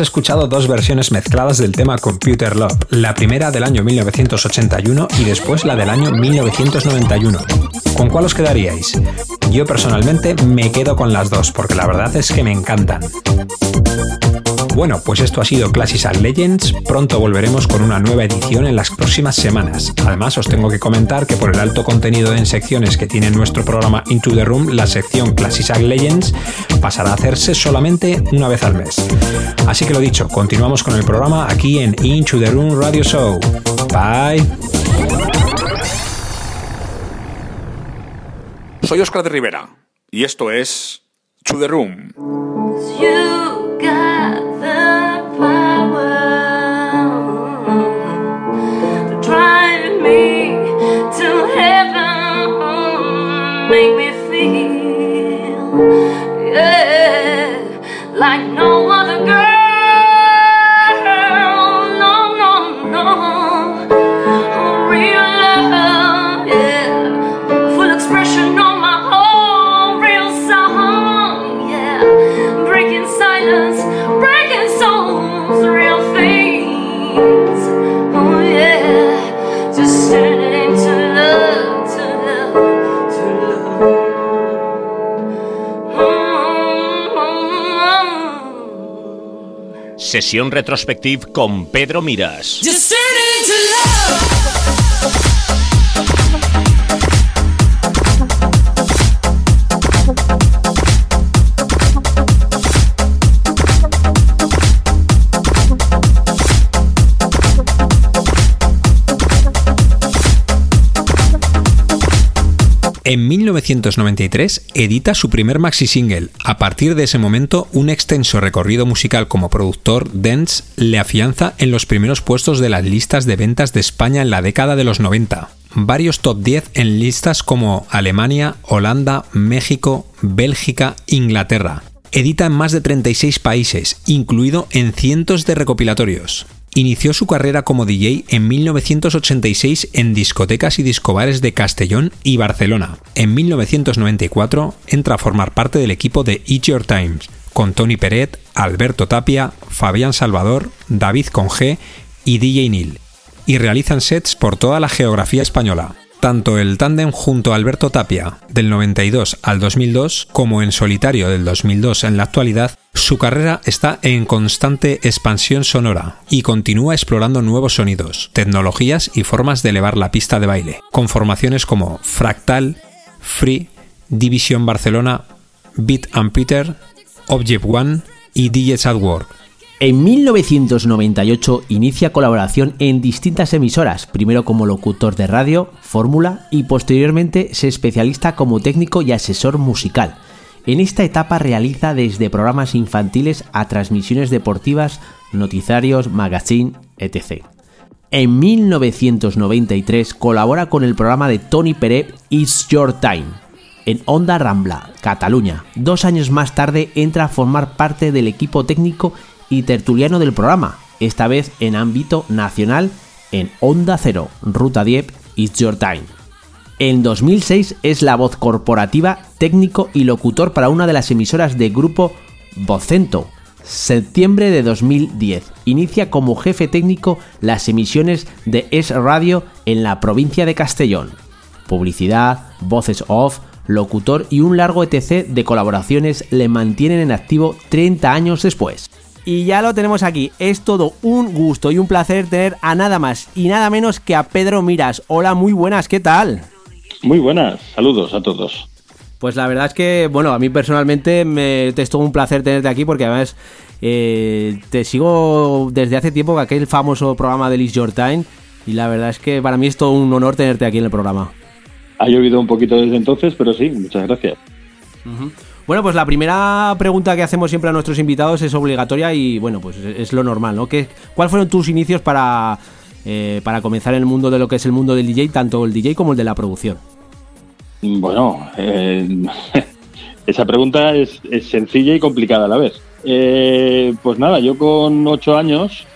Escuchado dos versiones mezcladas del tema Computer Love, la primera del año 1981 y después la del año 1991. ¿Con cuál os quedaríais? Yo personalmente me quedo con las dos porque la verdad es que me encantan. Bueno, pues esto ha sido Classics and Legends. Pronto volveremos con una nueva edición en las próximas semanas. Además, os tengo que comentar que por el alto contenido en secciones que tiene nuestro programa Into the Room, la sección Classics and Legends pasará a hacerse solamente una vez al mes. Así que lo dicho, continuamos con el programa aquí en Into the Room Radio Show. Bye. Soy Oscar de Rivera y esto es To the Room. Sesión retrospectiva con Pedro Miras. En 1993 edita su primer maxi single. A partir de ese momento, un extenso recorrido musical como productor dance le afianza en los primeros puestos de las listas de ventas de España en la década de los 90. Varios top 10 en listas como Alemania, Holanda, México, Bélgica, Inglaterra. Edita en más de 36 países, incluido en cientos de recopilatorios. Inició su carrera como DJ en 1986 en discotecas y discobares de Castellón y Barcelona. En 1994 entra a formar parte del equipo de Eat Your Times, con Tony Peret, Alberto Tapia, Fabián Salvador, David Conge y DJ Neil, y realizan sets por toda la geografía española. Tanto el tándem junto a Alberto Tapia del 92 al 2002 como en solitario del 2002 en la actualidad, su carrera está en constante expansión sonora y continúa explorando nuevos sonidos, tecnologías y formas de elevar la pista de baile, con formaciones como Fractal, Free, Division Barcelona, Beat and Peter, Object One y DJs at Work. En 1998 inicia colaboración en distintas emisoras, primero como locutor de radio, fórmula y posteriormente se especialista como técnico y asesor musical. En esta etapa realiza desde programas infantiles a transmisiones deportivas, noticiarios, magazine, etc. En 1993 colabora con el programa de Tony Peret It's Your Time en Onda Rambla, Cataluña. Dos años más tarde entra a formar parte del equipo técnico y tertuliano del programa, esta vez en ámbito nacional en Onda Cero, Ruta 10, It's Your Time. En 2006 es la voz corporativa, técnico y locutor para una de las emisoras de grupo Vocento. Septiembre de 2010. Inicia como jefe técnico las emisiones de Es Radio en la provincia de Castellón. Publicidad, voces off, locutor y un largo etc de colaboraciones le mantienen en activo 30 años después. Y ya lo tenemos aquí. Es todo un gusto y un placer tener a nada más y nada menos que a Pedro Miras. Hola, muy buenas, ¿qué tal? Muy buenas, saludos a todos. Pues la verdad es que, bueno, a mí personalmente me es todo un placer tenerte aquí porque además eh, te sigo desde hace tiempo con aquel famoso programa de Liz Your Time y la verdad es que para mí es todo un honor tenerte aquí en el programa. Ha llovido un poquito desde entonces, pero sí, muchas gracias. Bueno, pues la primera pregunta que hacemos siempre a nuestros invitados es obligatoria y bueno, pues es lo normal, ¿no? ¿Qué, ¿Cuáles fueron tus inicios para, eh, para comenzar en el mundo de lo que es el mundo del DJ, tanto el DJ como el de la producción? Bueno, eh, [LAUGHS] esa pregunta es, es sencilla y complicada a la vez. Eh, pues nada, yo con ocho años,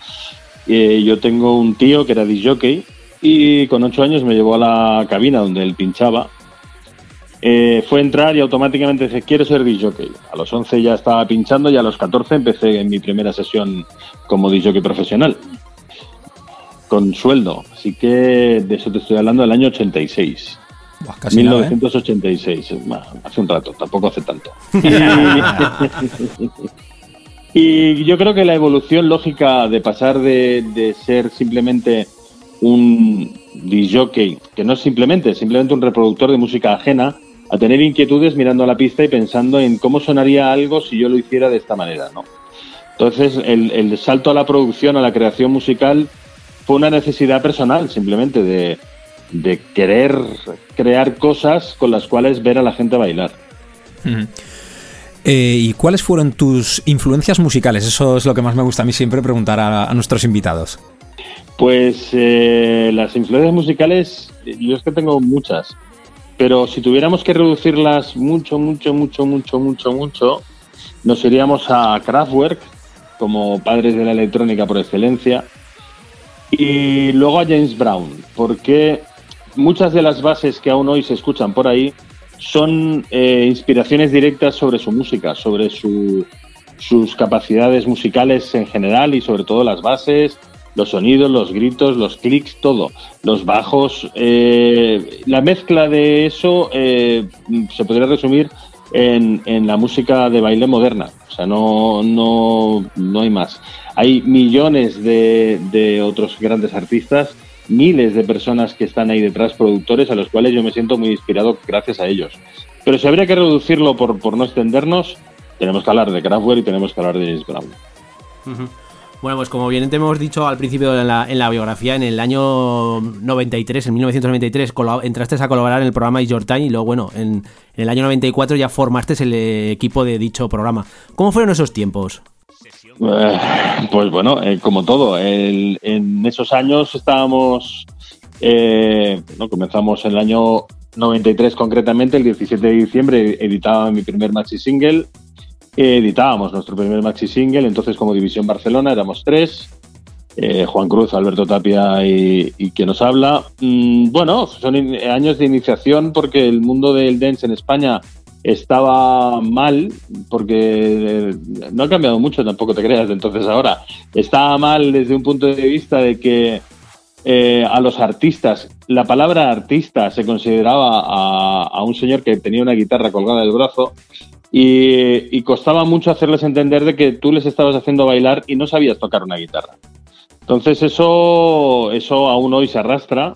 eh, yo tengo un tío que era disc jockey y con ocho años me llevó a la cabina donde él pinchaba. Eh, fue entrar y automáticamente dice, quiero ser disjockey. A los 11 ya estaba pinchando y a los 14 empecé en mi primera sesión como disjockey profesional. Con sueldo. Así que de eso te estoy hablando del año 86. casi nada, ¿eh? 1986. Hace un rato, tampoco hace tanto. [LAUGHS] [LAUGHS] Y, yo creo que la evolución lógica de pasar de, de ser simplemente un disjockey, que no es simplemente, simplemente un reproductor de música ajena, a tener inquietudes mirando a la pista y pensando en cómo sonaría algo si yo lo hiciera de esta manera, ¿no? Entonces, el, el salto a la producción, a la creación musical, fue una necesidad personal, simplemente, de, de querer crear cosas con las cuales ver a la gente bailar. Eh, ¿Y cuáles fueron tus influencias musicales? Eso es lo que más me gusta a mí siempre preguntar a, a nuestros invitados. Pues eh, las influencias musicales, yo es que tengo muchas, pero si tuviéramos que reducirlas mucho, mucho, mucho, mucho, mucho, mucho, nos iríamos a Kraftwerk como padres de la electrónica por excelencia y luego a James Brown, porque muchas de las bases que aún hoy se escuchan por ahí son eh, inspiraciones directas sobre su música, sobre su- sus capacidades musicales en general y sobre todo las bases, los sonidos, los gritos, los clics, todo, los bajos. eh, la mezcla de eso eh, se podría resumir en, en la música de baile moderna. O sea, no, no, no hay más. Hay millones de, de otros grandes artistas, miles de personas que están ahí detrás, productores, a los cuales yo me siento muy inspirado gracias a ellos. Pero si habría que reducirlo por, por no extendernos, tenemos que hablar de Kraftwerk y tenemos que hablar de James Brown. Bueno, pues como bien te hemos dicho al principio en la, en la biografía, en el año 93, en 1993, colab- entraste a colaborar en el programa Is Your Time y luego, bueno, en, el año 94 ya formaste el eh, equipo de dicho programa. ¿Cómo fueron esos tiempos? Eh, Pues bueno, eh, como todo, en esos años estábamos, eh, no, comenzamos en el año 93 concretamente, el 17 de diciembre editaba mi primer maxi single, editábamos nuestro primer maxi single, entonces como División Barcelona éramos tres, eh, Juan Cruz, Alberto Tapia y, y quien nos habla. Mm, bueno, son años de iniciación porque el mundo del dance en España estaba mal, porque eh, no ha cambiado mucho, tampoco te creas, entonces ahora. Estaba mal desde un punto de vista de que eh, a los artistas, la palabra artista se consideraba a, a un señor que tenía una guitarra colgada del brazo y, costaba mucho hacerles entender de que tú les estabas haciendo bailar y no sabías tocar una guitarra. Entonces eso, eso aún hoy se arrastra,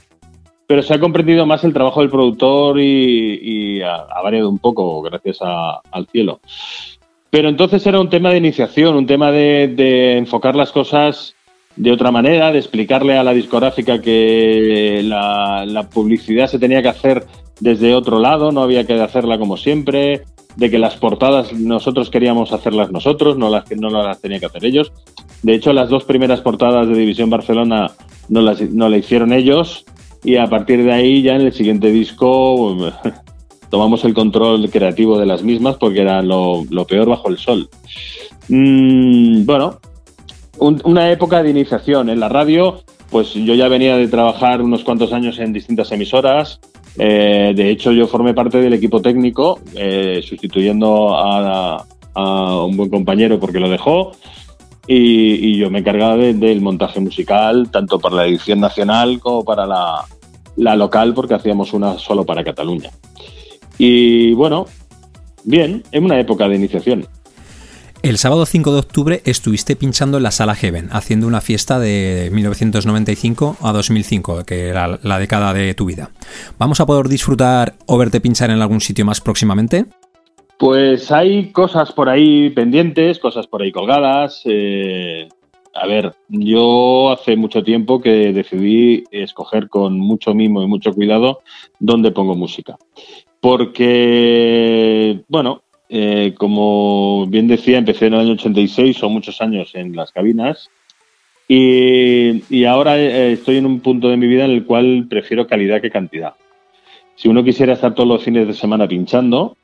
pero se ha comprendido más el trabajo del productor y, ha, variado un poco gracias al cielo. Pero entonces era un tema de iniciación, un tema de, enfocar las cosas de otra manera, de explicarle a la discográfica que la publicidad se tenía que hacer desde otro lado, no había que hacerla como siempre, de que las portadas nosotros queríamos hacerlas nosotros, no las que no las tenía que hacer ellos. De hecho, las dos primeras portadas de División Barcelona no las, no las hicieron ellos y a partir de ahí ya en el siguiente disco [LAUGHS] tomamos el control creativo de las mismas porque era lo, peor bajo el sol. Mm, bueno, un- una época de iniciación en la radio, pues yo ya venía de trabajar unos cuantos años en distintas emisoras. Eh, de hecho, yo formé parte del equipo técnico, eh, sustituyendo a, un buen compañero porque lo dejó. Y, yo me encargaba de- del montaje musical, tanto para la edición nacional como para la, la local, porque hacíamos una solo para Cataluña. Y bueno, bien, en una época de iniciación. El sábado 5 de octubre estuviste pinchando en la sala Heaven, haciendo una fiesta de 1995 a 2005, que era la década de tu vida. ¿Vamos a poder disfrutar o verte pinchar en algún sitio más próximamente? Pues hay cosas por ahí pendientes, cosas por ahí colgadas. eh, a ver, yo hace mucho tiempo que decidí escoger con mucho mimo y mucho cuidado dónde pongo música. Porque, bueno, eh, como bien decía, empecé en el año 86, son muchos años en las cabinas. Y, y ahora eh, estoy en un punto de mi vida en el cual prefiero calidad que cantidad. Si uno quisiera estar todos los fines de semana pinchando,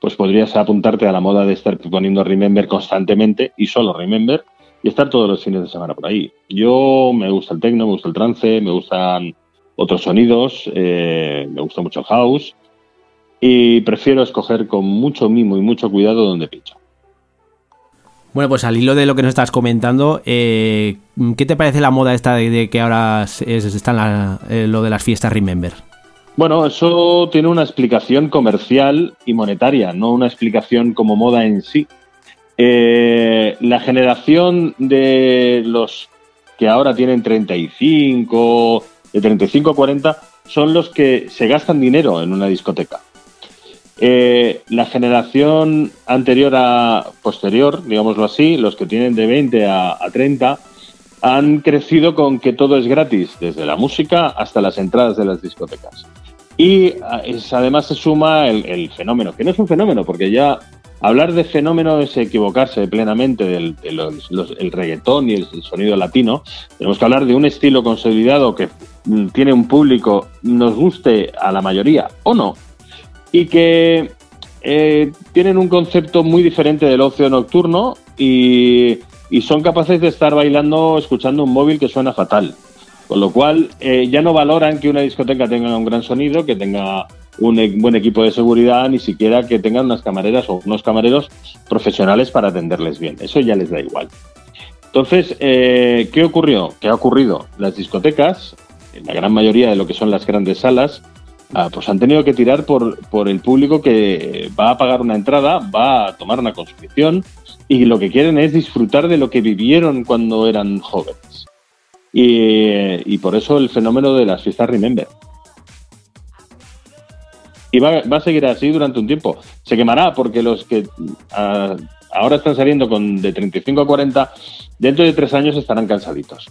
pues podrías apuntarte a la moda de estar poniendo Remember constantemente y solo Remember y estar todos los fines de semana por ahí. Yo me gusta el techno, me gusta el trance, me gustan otros sonidos, eh, me gusta mucho el house y prefiero escoger con mucho mimo y mucho cuidado donde pincho. Bueno, pues al hilo de lo que nos estás comentando, eh, ¿qué te parece la moda esta de, de que ahora es- está en la- eh, lo de las fiestas Remember? Bueno, eso tiene una explicación comercial y monetaria, no una explicación como moda en sí. Eh, la generación de los que ahora tienen 35, de 35 a 40, son los que se gastan dinero en una discoteca. Eh, la generación anterior a posterior, digámoslo así, los que tienen de 20 a, a 30, han crecido con que todo es gratis, desde la música hasta las entradas de las discotecas. Y ah, es- además se suma el, fenómeno, que no es un fenómeno, porque ya hablar de fenómeno es equivocarse plenamente del de los- los- el reggaetón y el, el sonido latino. Tenemos que hablar de un estilo consolidado que mm, tiene un público, nos guste a la mayoría o no, y que eh, tienen un concepto muy diferente del ocio nocturno y, son capaces de estar bailando escuchando un móvil que suena fatal. Con lo cual, eh, ya no valoran que una discoteca tenga un gran sonido, que tenga un e- buen equipo de seguridad, ni siquiera que tengan unas camareras o unos camareros profesionales para atenderles bien. Eso ya les da igual. Entonces, eh, ¿qué ocurrió? ¿Qué ha ocurrido? Las discotecas, en la gran mayoría de lo que son las grandes salas, ah, pues han tenido que tirar por, por el público que va a pagar una entrada, va a tomar una consumición y lo que quieren es disfrutar de lo que vivieron cuando eran jóvenes. Y, y por eso el fenómeno de las fiestas Remember. Y va, va a seguir así durante un tiempo. Se quemará porque los que ah, ahora están saliendo con de 35 a 40, dentro de tres años estarán cansaditos.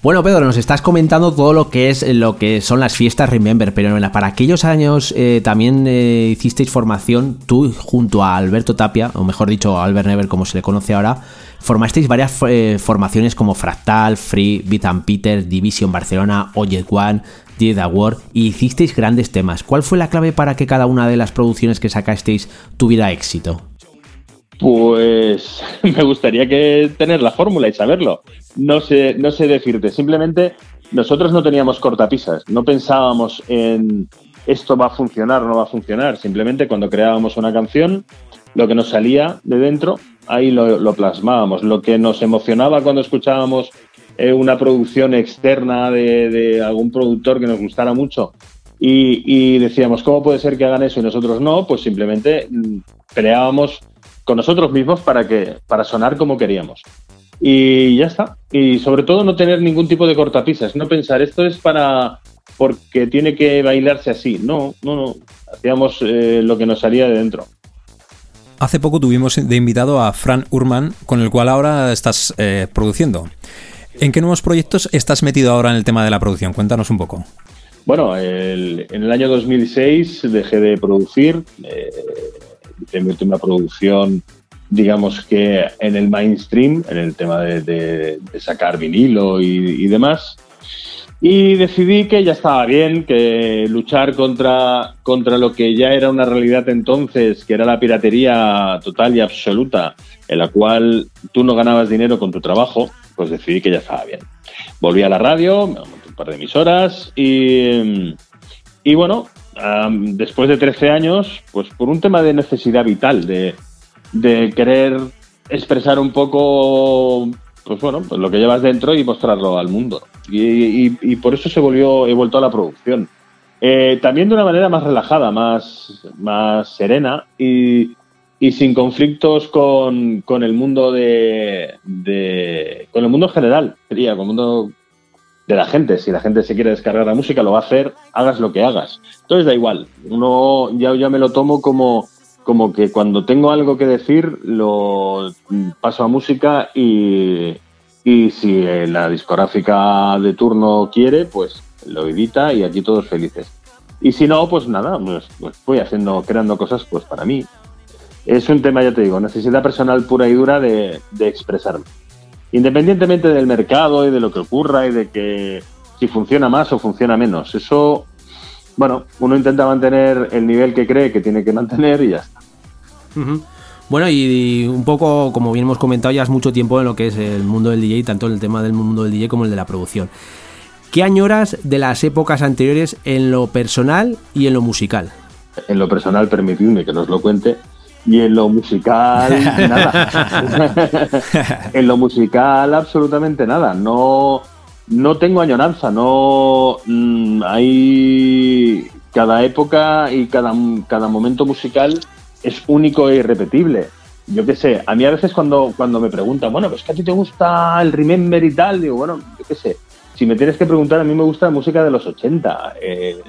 Bueno, Pedro, nos estás comentando todo lo que es lo que son las fiestas Remember, pero para aquellos años eh, también eh, hicisteis formación, tú junto a Alberto Tapia, o mejor dicho, Albert Never, como se le conoce ahora, formasteis varias eh, formaciones como Fractal, Free, Beat and Peter, Division Barcelona, Ojet One, Did Award, y hicisteis grandes temas. ¿Cuál fue la clave para que cada una de las producciones que sacasteis tuviera éxito? Pues [LAUGHS] me gustaría que tener la fórmula y saberlo. No sé, no sé decirte. Simplemente nosotros no teníamos cortapisas. No pensábamos en esto va a funcionar o no va a funcionar. Simplemente cuando creábamos una canción, lo que nos salía de dentro, ahí lo, plasmábamos. Lo que nos emocionaba cuando escuchábamos eh, una producción externa de, de algún productor que nos gustara mucho y, y decíamos, ¿cómo puede ser que hagan eso y nosotros no? Pues simplemente mm, creábamos con nosotros mismos para que para sonar como queríamos. Y ya está. Y sobre todo no tener ningún tipo de cortapisas, no pensar esto es para porque tiene que bailarse así. No, no, no. Hacíamos eh, lo que nos salía de dentro. Hace poco tuvimos de invitado a Fran Urman, con el cual ahora estás eh, produciendo. ¿En qué nuevos proyectos estás metido ahora en el tema de la producción? Cuéntanos un poco. Bueno, el- en el año 2006 dejé de producir, eh, hice mi última producción, digamos que en el mainstream, en el tema de, de- de sacar vinilo y, y demás. Y decidí que ya estaba bien, que luchar contra, contra lo que ya era una realidad entonces, que era la piratería total y absoluta, en la cual tú no ganabas dinero con tu trabajo, pues decidí que ya estaba bien. Volví a la radio, me monté un par de emisoras y, y bueno, después de 13 años, pues por un tema de necesidad vital, de, querer expresar un poco, pues bueno, pues lo que llevas dentro y mostrarlo al mundo. Y, por eso se volvió, he vuelto a la producción. Eh, también de una manera más relajada, más, serena y, sin conflictos con, con el mundo de, de- con el mundo general, sería, con el mundo de la gente. Si la gente se quiere descargar la música, lo va a hacer, hagas lo que hagas. Entonces da igual. Uno ya, ya me lo tomo como, como que cuando tengo algo que decir, lo paso a música y, y si eh, la discográfica de turno quiere, pues lo edita y aquí todos felices. Y si no, pues nada, pues, pues voy haciendo, creando cosas pues para mí. Es un tema, ya te digo, necesidad personal pura y dura de, de expresarme. Independientemente del mercado y de lo que ocurra y de que si funciona más o funciona menos. Eso, bueno, uno intenta mantener el nivel que cree que tiene que mantener y ya está. Bueno, y, un poco, como bien hemos comentado, ya es mucho tiempo en lo que es el mundo del DJ, tanto el tema del mundo del DJ como el de la producción. ¿Qué añoras de las épocas anteriores en lo personal y en lo musical? En lo personal, permitidme que os lo cuente. Y en lo musical, [LAUGHS] nada. en lo musical, absolutamente nada. No, no tengo añoranza. No mm, hay cada época y cada, cada momento musical es único e irrepetible. Yo qué sé, a mí a veces cuando, cuando me preguntan, bueno, pues que a ti te gusta el Remember y tal, digo, bueno, yo qué sé, si me tienes que preguntar, a mí me gusta la música de los 80, eh,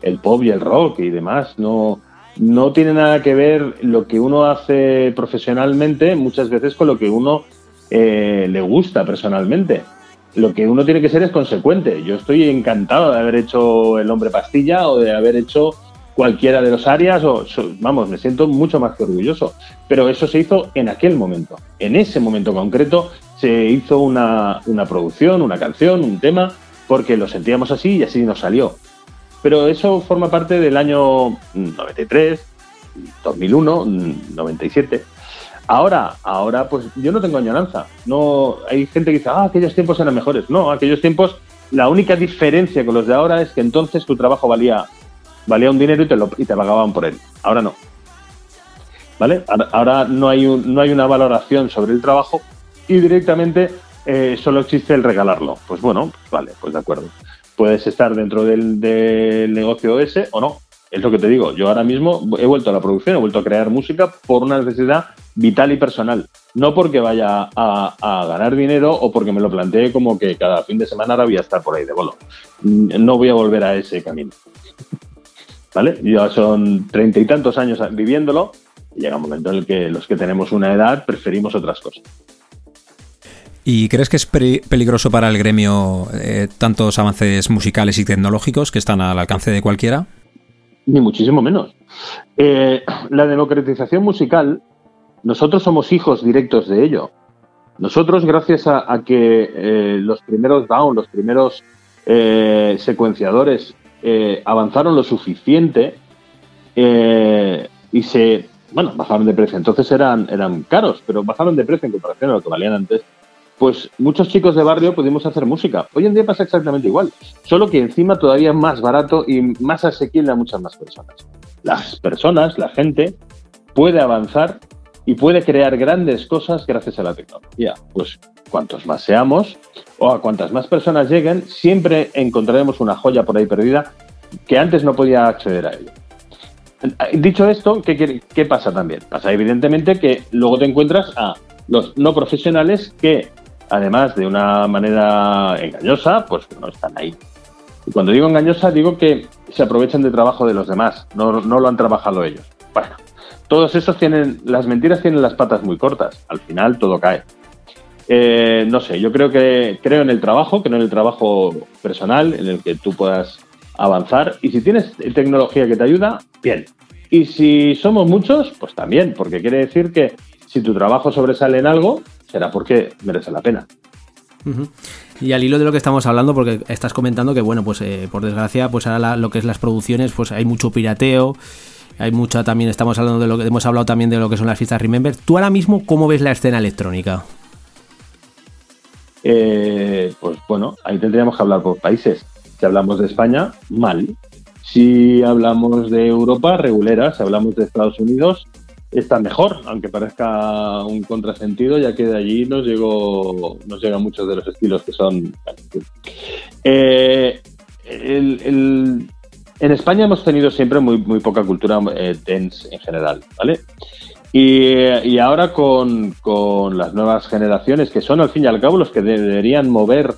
el pop y el rock y demás, no, no tiene nada que ver lo que uno hace profesionalmente muchas veces con lo que uno eh, le gusta personalmente. Lo que uno tiene que ser es consecuente. Yo estoy encantado de haber hecho El Hombre Pastilla o de haber hecho cualquiera de los áreas, o vamos, me siento mucho más que orgulloso. Pero eso se hizo en aquel momento. En ese momento concreto se hizo una, una producción, una canción, un tema, porque lo sentíamos así y así nos salió. Pero eso forma parte del año 93, 2001, 97. Ahora, ahora, pues yo no tengo añoranza. No, hay gente que dice, ah, aquellos tiempos eran mejores. No, aquellos tiempos, la única diferencia con los de ahora es que entonces tu trabajo valía, valía un dinero y te, lo, y te pagaban por él. Ahora no. ¿Vale? Ahora no hay, un, no hay una valoración sobre el trabajo y directamente eh, solo existe el regalarlo. Pues bueno, vale, pues de acuerdo. Puedes estar dentro del, negocio ese o no. Es lo que te digo. Yo ahora mismo he vuelto a la producción, he vuelto a crear música por una necesidad vital y personal. No porque vaya a, a, ganar dinero o porque me lo plantee como que cada fin de semana ahora voy a estar por ahí de bolo. No voy a volver a ese camino. ¿Vale? Ya son treinta y tantos años viviéndolo y llega un momento en el que los que tenemos una edad preferimos otras cosas. ¿Y crees que es peligroso para el gremio eh, tantos avances musicales y tecnológicos que están al alcance de cualquiera? Ni muchísimo menos. Eh, la democratización musical, nosotros somos hijos directos de ello. Nosotros, gracias a, que eh, los primeros down, los primeros secuenciadores avanzaron lo suficiente y se, bueno, bajaron de precio. Entonces eran, eran caros, pero bajaron de precio en comparación a lo que valían antes pues muchos chicos de barrio pudimos hacer música. Hoy en día pasa exactamente igual, solo que encima todavía más barato y más asequible a muchas más personas. Las personas, la gente, puede avanzar y puede crear grandes cosas gracias a la tecnología. Pues cuantos más seamos o a cuantas más personas lleguen, siempre encontraremos una joya por ahí perdida que antes no podía acceder a ello. Dicho esto, ¿qué, qué pasa también? Pasa evidentemente que luego te encuentras a los no profesionales que además de una manera engañosa, pues no están ahí. Y cuando digo engañosa, digo que se aprovechan del trabajo de los demás, no, lo han trabajado ellos. Bueno, todos esos tienen, las mentiras tienen las patas muy cortas, al final todo cae. Eh, no sé, yo creo que creo en el trabajo, creo en el trabajo personal, en el que tú puedas avanzar. Y si tienes tecnología que te ayuda, bien. Y si somos muchos, pues también, porque quiere decir que si tu trabajo sobresale en algo, será porque merece la pena. Uh -huh. Y al hilo de lo que estamos hablando, porque estás comentando que, bueno, pues eh, por desgracia, pues ahora la, lo que es las producciones, pues hay mucho pirateo, hay mucha también, estamos hablando de lo que hemos hablado también de lo que son las fiestas Remember. ¿Tú ahora mismo cómo ves la escena electrónica? Eh, pues bueno, ahí tendríamos que hablar por países. Si hablamos de España, mal. Si hablamos de Europa, regulera. Si hablamos de Estados Unidos, está mejor, aunque parezca un contrasentido, ya que de allí nos llegó, nos llegan muchos de los estilos que son. Eh, el, el, en España hemos tenido siempre muy, muy poca cultura eh, dance en general, ¿vale? Y, y ahora con, con, las nuevas generaciones, que son al fin y al cabo los que deberían mover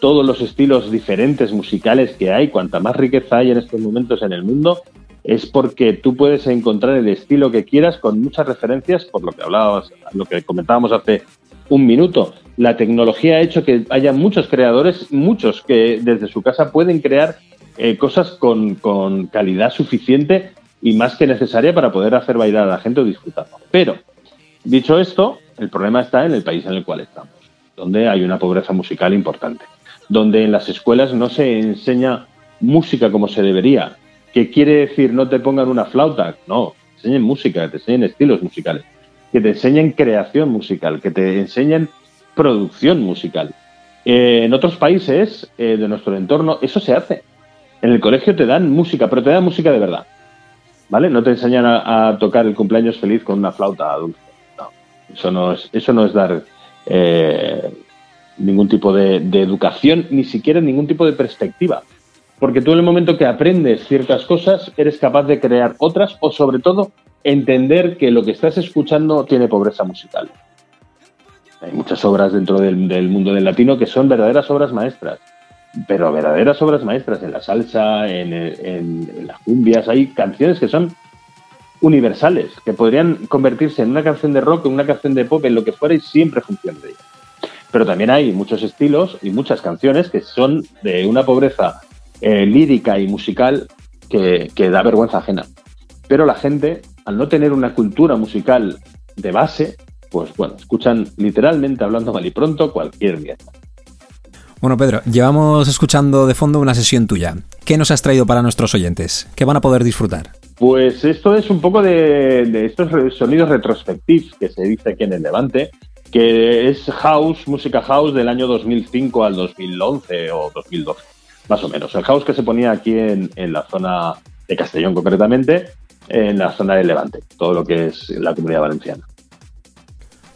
todos los estilos diferentes musicales que hay, cuanta más riqueza hay en estos momentos en el mundo, es porque tú puedes encontrar el estilo que quieras con muchas referencias, por lo que hablabas, lo que comentábamos hace un minuto. La tecnología ha hecho que haya muchos creadores, muchos que desde su casa pueden crear eh, cosas con, con, calidad suficiente y más que necesaria para poder hacer bailar a la gente o disfrutarlo. Pero, dicho esto, el problema está en el país en el cual estamos, donde hay una pobreza musical importante, donde en las escuelas no se enseña música como se debería, ¿Qué quiere decir no te pongan una flauta? No, te enseñen música, que te enseñen estilos musicales, que te enseñen creación musical, que te enseñen producción musical. Eh, en otros países eh, de nuestro entorno eso se hace. En el colegio te dan música, pero te dan música de verdad. ¿vale? No te enseñan a, tocar el cumpleaños feliz con una flauta dulce. No, eso no es, eso no es dar eh, ningún tipo de educación, ni siquiera ningún tipo de perspectiva. Porque tú en el momento que aprendes ciertas cosas, eres capaz de crear otras o sobre todo entender que lo que estás escuchando tiene pobreza musical. Hay muchas obras dentro del, mundo del latino que son verdaderas obras maestras, pero verdaderas obras maestras en la salsa, en las cumbias. Hay canciones que son universales, que podrían convertirse en una canción de rock, en una canción de pop, en lo que fuera y siempre funcionaría. Pero también hay muchos estilos y muchas canciones que son de una pobreza eh, lírica y musical que, que da vergüenza ajena. Pero la gente, al no tener una cultura musical de base, pues bueno, escuchan literalmente, hablando mal y pronto, cualquier mierda. Bueno, Pedro, llevamos escuchando de fondo una sesión tuya. ¿Qué nos has traído para nuestros oyentes? ¿Qué van a poder disfrutar? Pues esto es un poco de, de estos sonidos retrospectivos que se dice aquí en el Levante, que es house, música house del año 2005 al 2011 o 2012, más o menos. El house que se ponía aquí en, en la zona de Castellón concretamente, en la zona del Levante, todo lo que es la comunidad valenciana.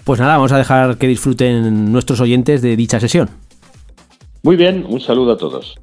Pues nada, vamos a dejar que disfruten nuestros oyentes de dicha sesión. Muy bien, un saludo a todos.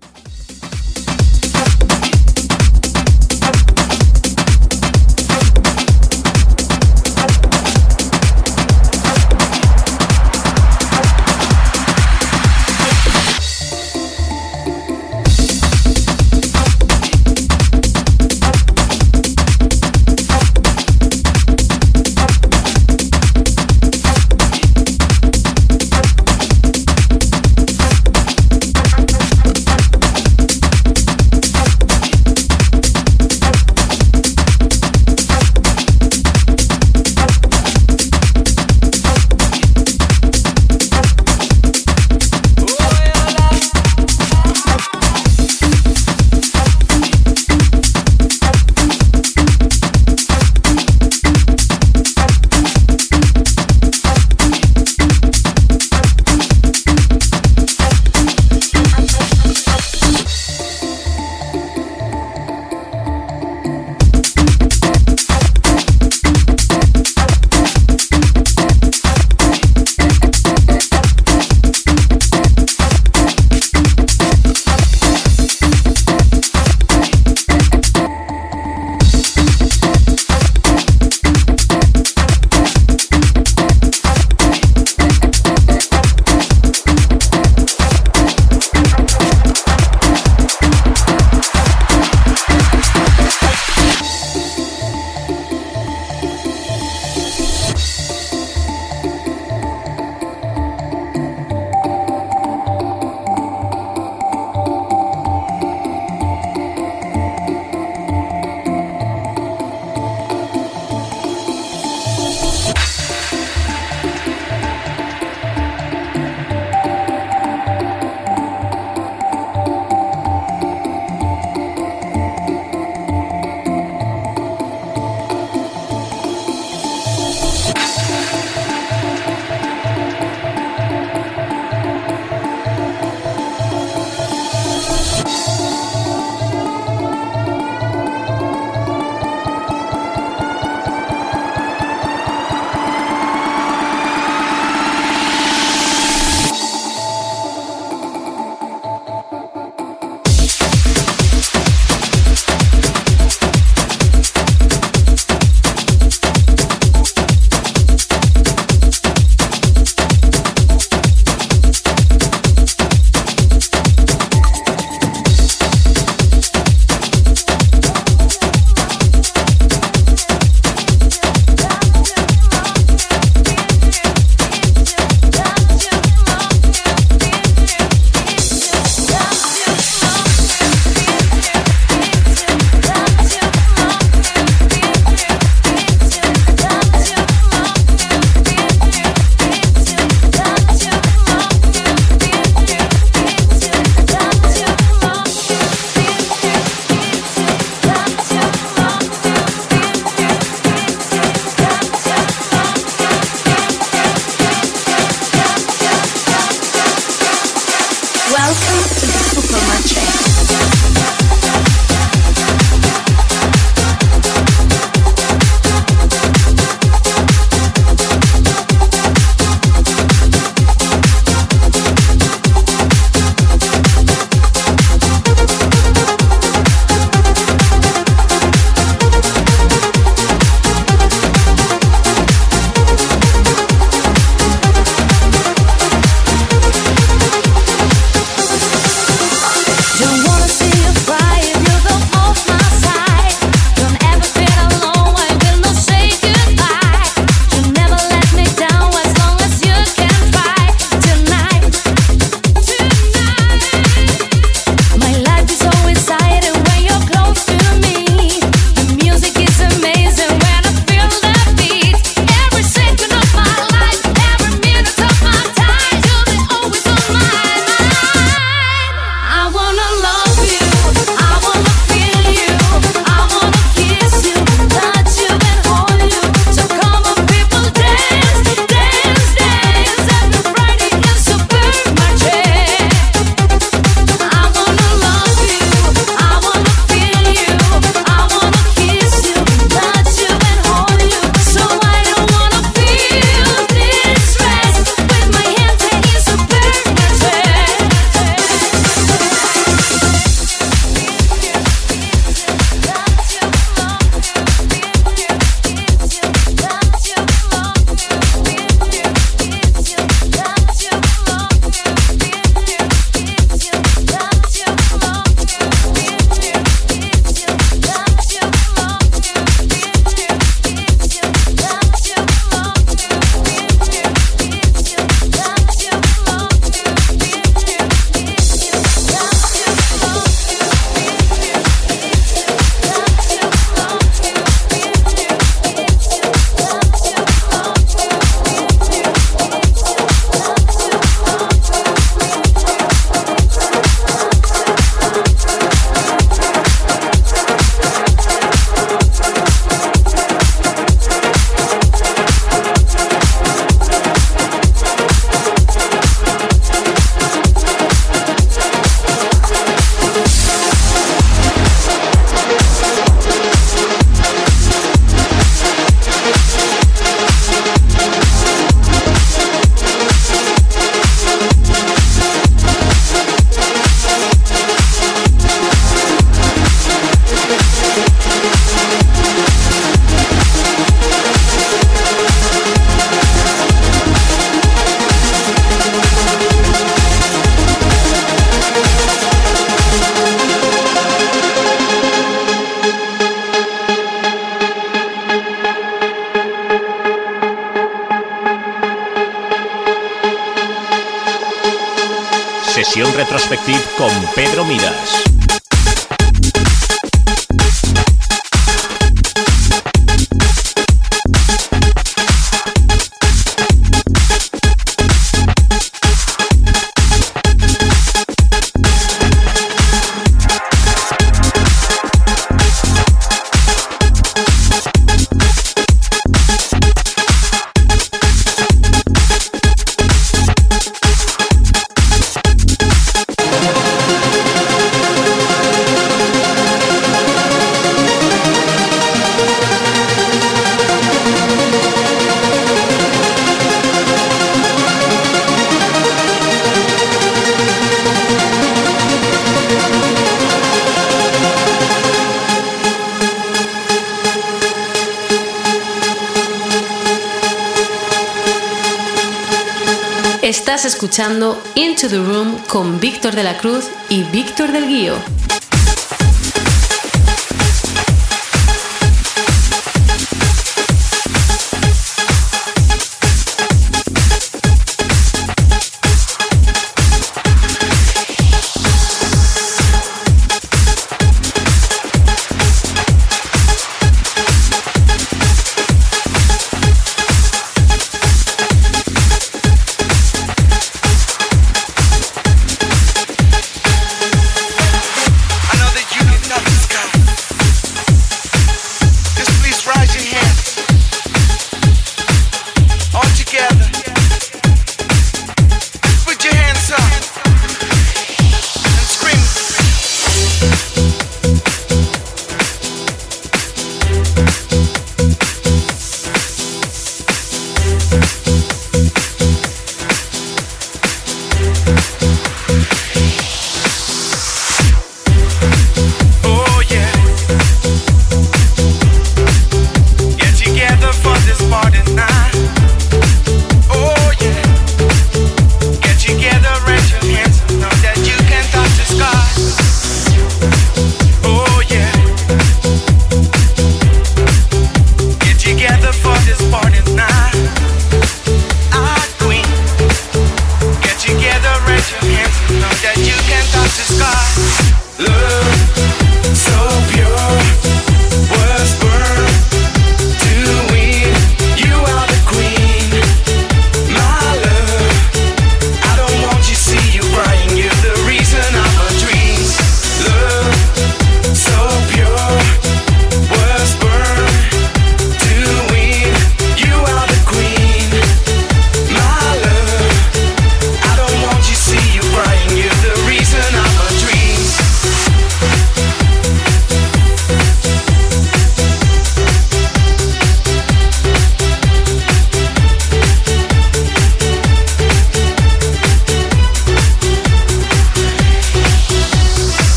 Into the Room con Víctor de la Cruz y Víctor del Guío.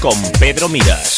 Con Pedro Miras.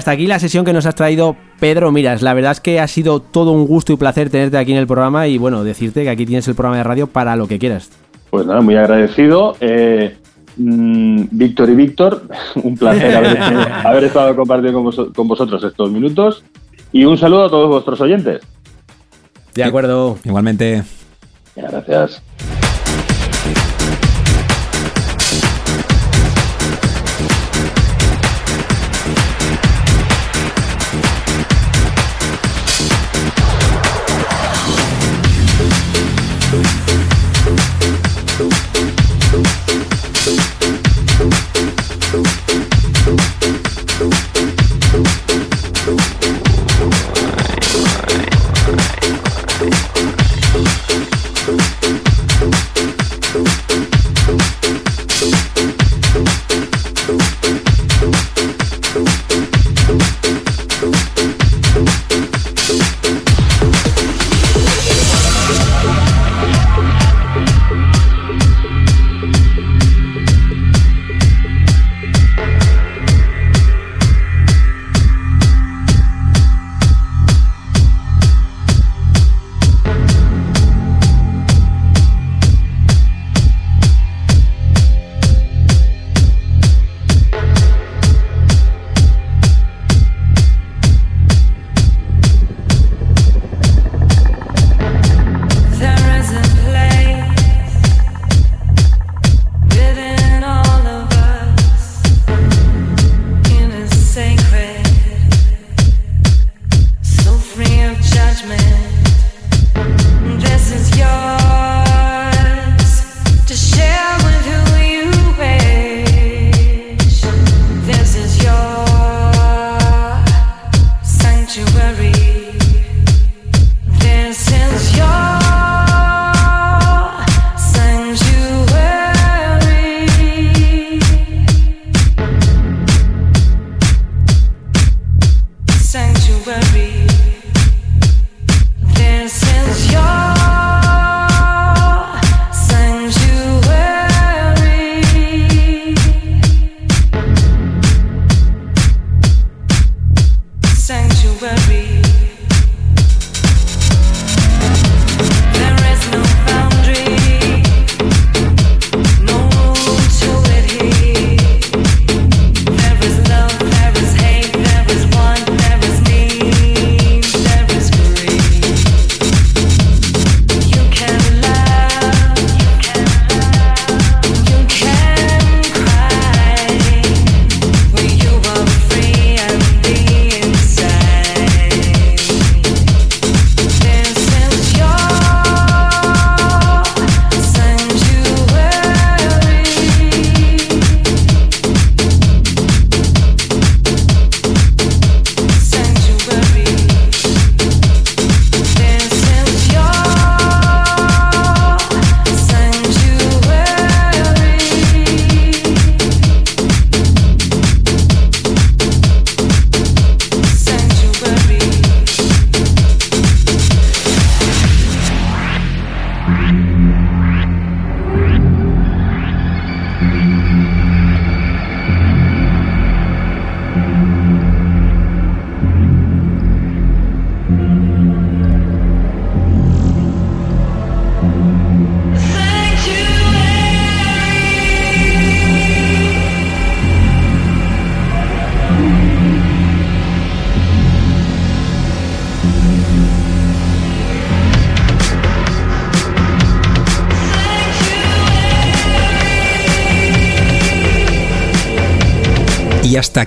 Hasta aquí la sesión que nos has traído Pedro Miras. La verdad es que ha sido todo un gusto y placer tenerte aquí en el programa y bueno, decirte que aquí tienes el programa de radio para lo que quieras. Pues nada, muy agradecido. Eh, mm, Víctor y Víctor, [LAUGHS] un placer haber, [LAUGHS] haber estado compartiendo con, vos- con vosotros estos minutos. Y un saludo a todos vuestros oyentes. De acuerdo. Igualmente. Gracias.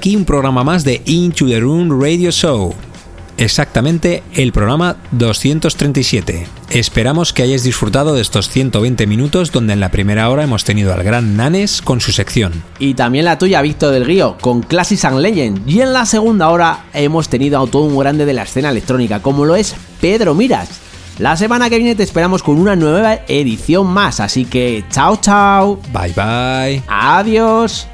Aquí un programa más de Into the Room Radio Show. Exactamente el programa 237. Esperamos que hayáis disfrutado de estos 120 minutos donde en la primera hora hemos tenido al gran Nanes con su sección. Y también la tuya, Víctor del Río, con Classics and Legend. Y en la segunda hora hemos tenido a todo un grande de la escena electrónica, como lo es Pedro Miras. La semana que viene te esperamos con una nueva edición más, así que chao chao. Bye bye. Adiós.